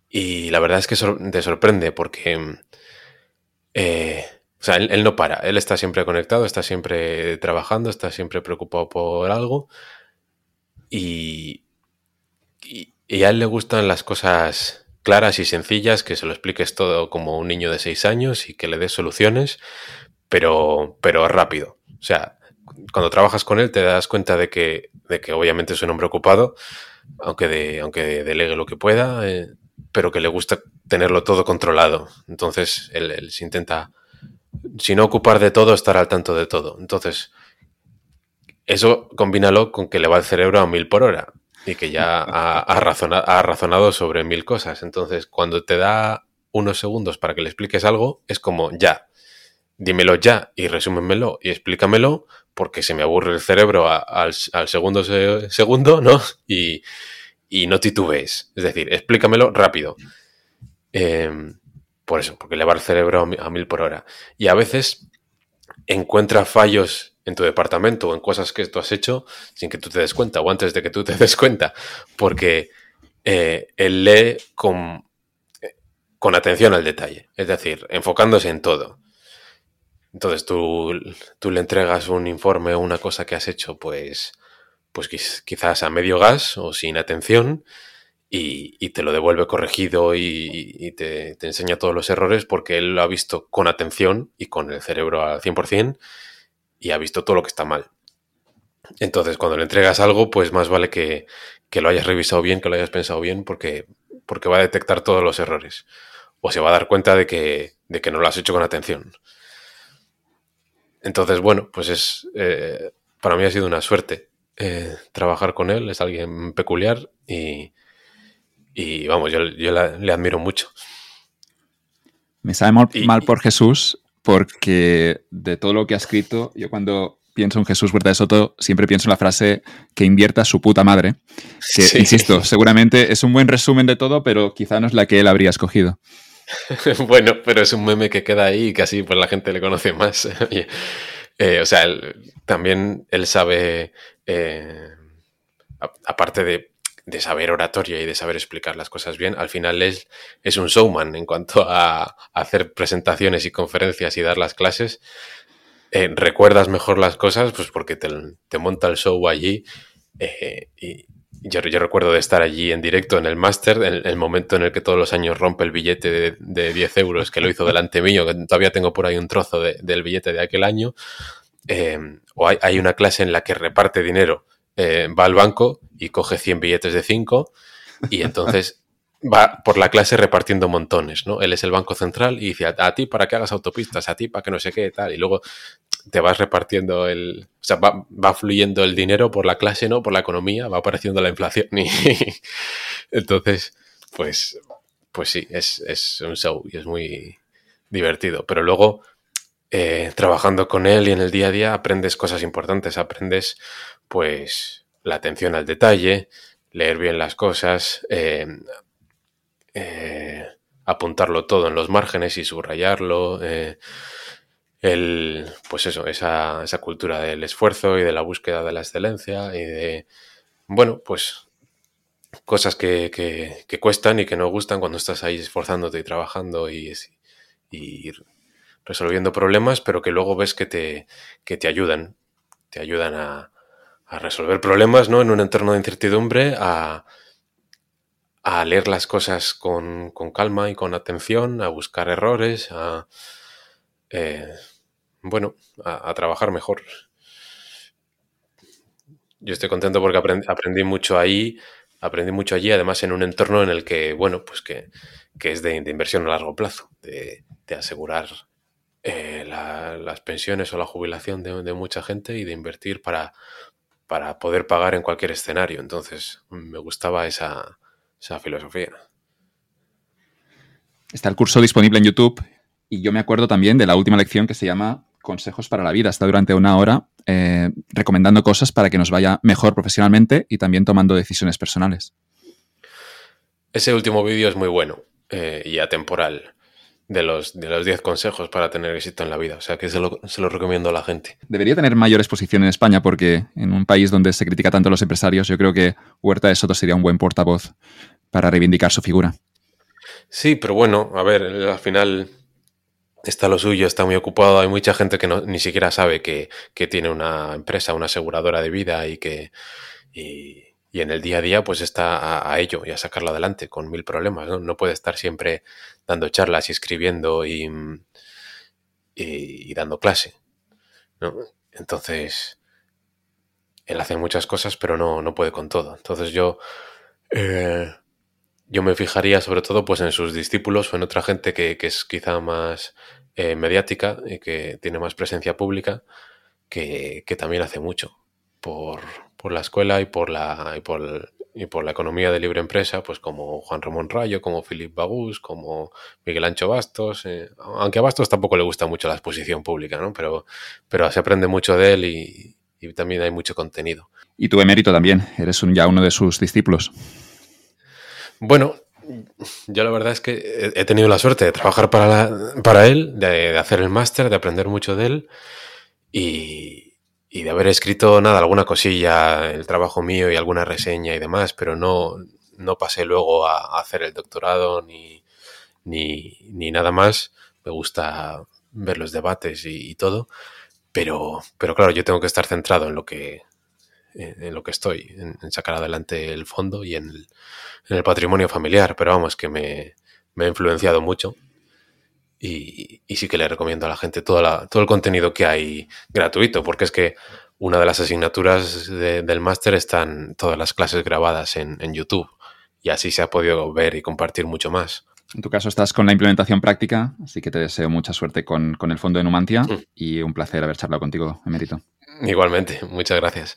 y, la verdad es que te sorprende porque eh, o sea, él, no para, él está siempre conectado, está siempre trabajando, está siempre preocupado por algo y a él le gustan las cosas claras y sencillas, que se lo expliques todo como un niño de seis años y que le des soluciones pero, pero rápido. O sea, cuando trabajas con él te das cuenta de que, de que obviamente es un hombre ocupado, aunque, de, aunque delegue lo que pueda, eh, pero que le gusta tenerlo todo controlado. Entonces, él, se intenta, si no ocupar de todo, estar al tanto de todo. Entonces, eso combínalo con que le va el cerebro a mil por hora y que ya ha, ha, ha razonado sobre mil cosas. Entonces, cuando te da unos segundos para que le expliques algo, es como ya, dímelo ya y resúmenmelo y explícamelo porque se me aburre el cerebro al, segundo segundo, ¿no? Y, y no titubees. Es decir, explícamelo rápido. Em, por eso, porque le va el cerebro a mil por hora. Y a veces encuentra fallos en tu departamento o en cosas que tú has hecho sin que tú te des cuenta o antes de que tú te des cuenta, porque eh, él lee con, con atención al detalle, es decir, enfocándose en todo. Entonces tú, tú le entregas un informe o una cosa que has hecho, pues, pues quizás a medio gas o sin atención y, te lo devuelve corregido y, te, te, enseña todos los errores porque él lo ha visto con atención y con el cerebro al 100% y ha visto todo lo que está mal. Entonces, cuando le entregas algo, pues más vale que, lo hayas revisado bien, que lo hayas pensado bien, porque, porque va a detectar todos los errores. O se va a dar cuenta de que, de que no lo has hecho con atención. Entonces, bueno, pues es. Eh, para mí ha sido una suerte eh, trabajar con él. Es alguien peculiar y, y vamos, yo, le admiro mucho. Me sabe mal, por Jesús porque de todo lo que ha escrito, yo cuando pienso en Jesús Huerta de Soto, siempre pienso en la frase que invierta su puta madre. Que, insisto, seguramente es un buen resumen de todo, pero quizá no es la que él habría escogido. bueno, pero es un meme que queda ahí y casi pues la gente le conoce más. Eh, o sea, también él sabe, eh, aparte de de saber oratoria y de saber explicar las cosas bien, al final es, es un showman en cuanto a, hacer presentaciones y conferencias y dar las clases. Eh, recuerdas mejor las cosas, pues porque te, monta el show allí. Eh, y yo, recuerdo de estar allí en directo en el máster, en el momento en el que todos los años rompe el billete de, 10 euros, que lo hizo delante mío, que todavía tengo por ahí un trozo del billete de aquel año. Eh, o hay, una clase en la que reparte dinero eh, va al banco y coge 100 billetes de 5 y entonces va por la clase repartiendo montones, ¿no? Él es el banco central y dice a, ti para que hagas autopistas, a ti para que no sé qué, tal, y luego te vas repartiendo el... O sea, va, fluyendo el dinero por la clase, ¿no? Por la economía, va apareciendo la inflación y entonces, pues, pues sí, es, es un show y es muy divertido, pero luego... Eh, trabajando con él y en el día a día aprendes cosas importantes, aprendes pues la atención al detalle, leer bien las cosas, eh, eh, apuntarlo todo en los márgenes y subrayarlo. Eh, el, pues eso, esa, esa, cultura del esfuerzo y de la búsqueda de la excelencia y de, bueno, pues cosas que, que, cuestan y que no gustan cuando estás ahí esforzándote y trabajando y, y resolviendo problemas, pero que luego ves que te, que te ayudan, te ayudan a, a resolver problemas, ¿no? En un entorno de incertidumbre, a, a leer las cosas con, calma y con atención, a buscar errores, a, eh, bueno, a, trabajar mejor. Yo estoy contento porque aprendí, mucho ahí, aprendí mucho allí, además en un entorno en el que, bueno, pues que, es de, inversión a largo plazo, de, asegurar eh, las pensiones o la jubilación de, mucha gente y de invertir para, para poder pagar en cualquier escenario. Entonces, me gustaba esa, filosofía. Está el curso disponible en YouTube y yo me acuerdo también de la última lección que se llama Consejos para la vida. Está durante una hora eh, recomendando cosas para que nos vaya mejor profesionalmente y también tomando decisiones personales. Ese último vídeo es muy bueno eh, y atemporal de los, de los 10 consejos para tener éxito en la vida. O sea que se lo, se lo, recomiendo a la gente. Debería tener mayor exposición en España porque en un país donde se critica tanto a los empresarios, yo creo que Huerta de Soto sería un buen portavoz para reivindicar su figura. Sí, pero bueno, a ver, al final está lo suyo, está muy ocupado. Hay mucha gente que no, ni siquiera sabe que, que tiene una empresa, una aseguradora de vida y que... Y, y en el día a día pues está a, ello y a sacarlo adelante con mil problemas. ¿no? no puede estar siempre dando charlas y escribiendo y, y, dando clase. Entonces, él hace muchas cosas pero no, no puede con todo. Entonces yo, eh, yo me fijaría sobre todo pues en sus discípulos o en otra gente que, es quizá más eh, mediática y que tiene más presencia pública que, que también hace mucho por, por la escuela y por la, y por, y por la economía de libre empresa, pues como Juan Ramón Rayo, como Philip Bagus, como Miguel Ancho Bastos, eh, aunque a Bastos tampoco le gusta mucho la exposición pública, ¿no? Pero, pero se aprende mucho de él y, también hay mucho contenido. Y tu emérito también, eres un, ya uno de sus discípulos. Bueno, yo la verdad es que he tenido la suerte de trabajar para, para él, de, hacer el máster, de aprender mucho de él y, de haber escrito nada, alguna cosilla, el trabajo mío y alguna reseña y demás, pero no, no pasé luego a, hacer el doctorado ni, ni, nada más. Me gusta ver los debates y, todo, pero, pero claro, yo tengo que estar centrado en lo que, en, lo que estoy, en, sacar adelante el fondo y en el, patrimonio familiar, pero vamos, que me, ha influenciado mucho. Y, sí que le recomiendo a la gente todo, todo el contenido que hay gratuito, porque es que una de las asignaturas del máster están todas las clases grabadas en, YouTube y así se ha podido ver y compartir mucho más. En tu caso estás con la implementación práctica, así que te deseo mucha suerte con, el fondo de Numantia mm. y un placer haber charlado contigo, Emérito. Igualmente, muchas gracias.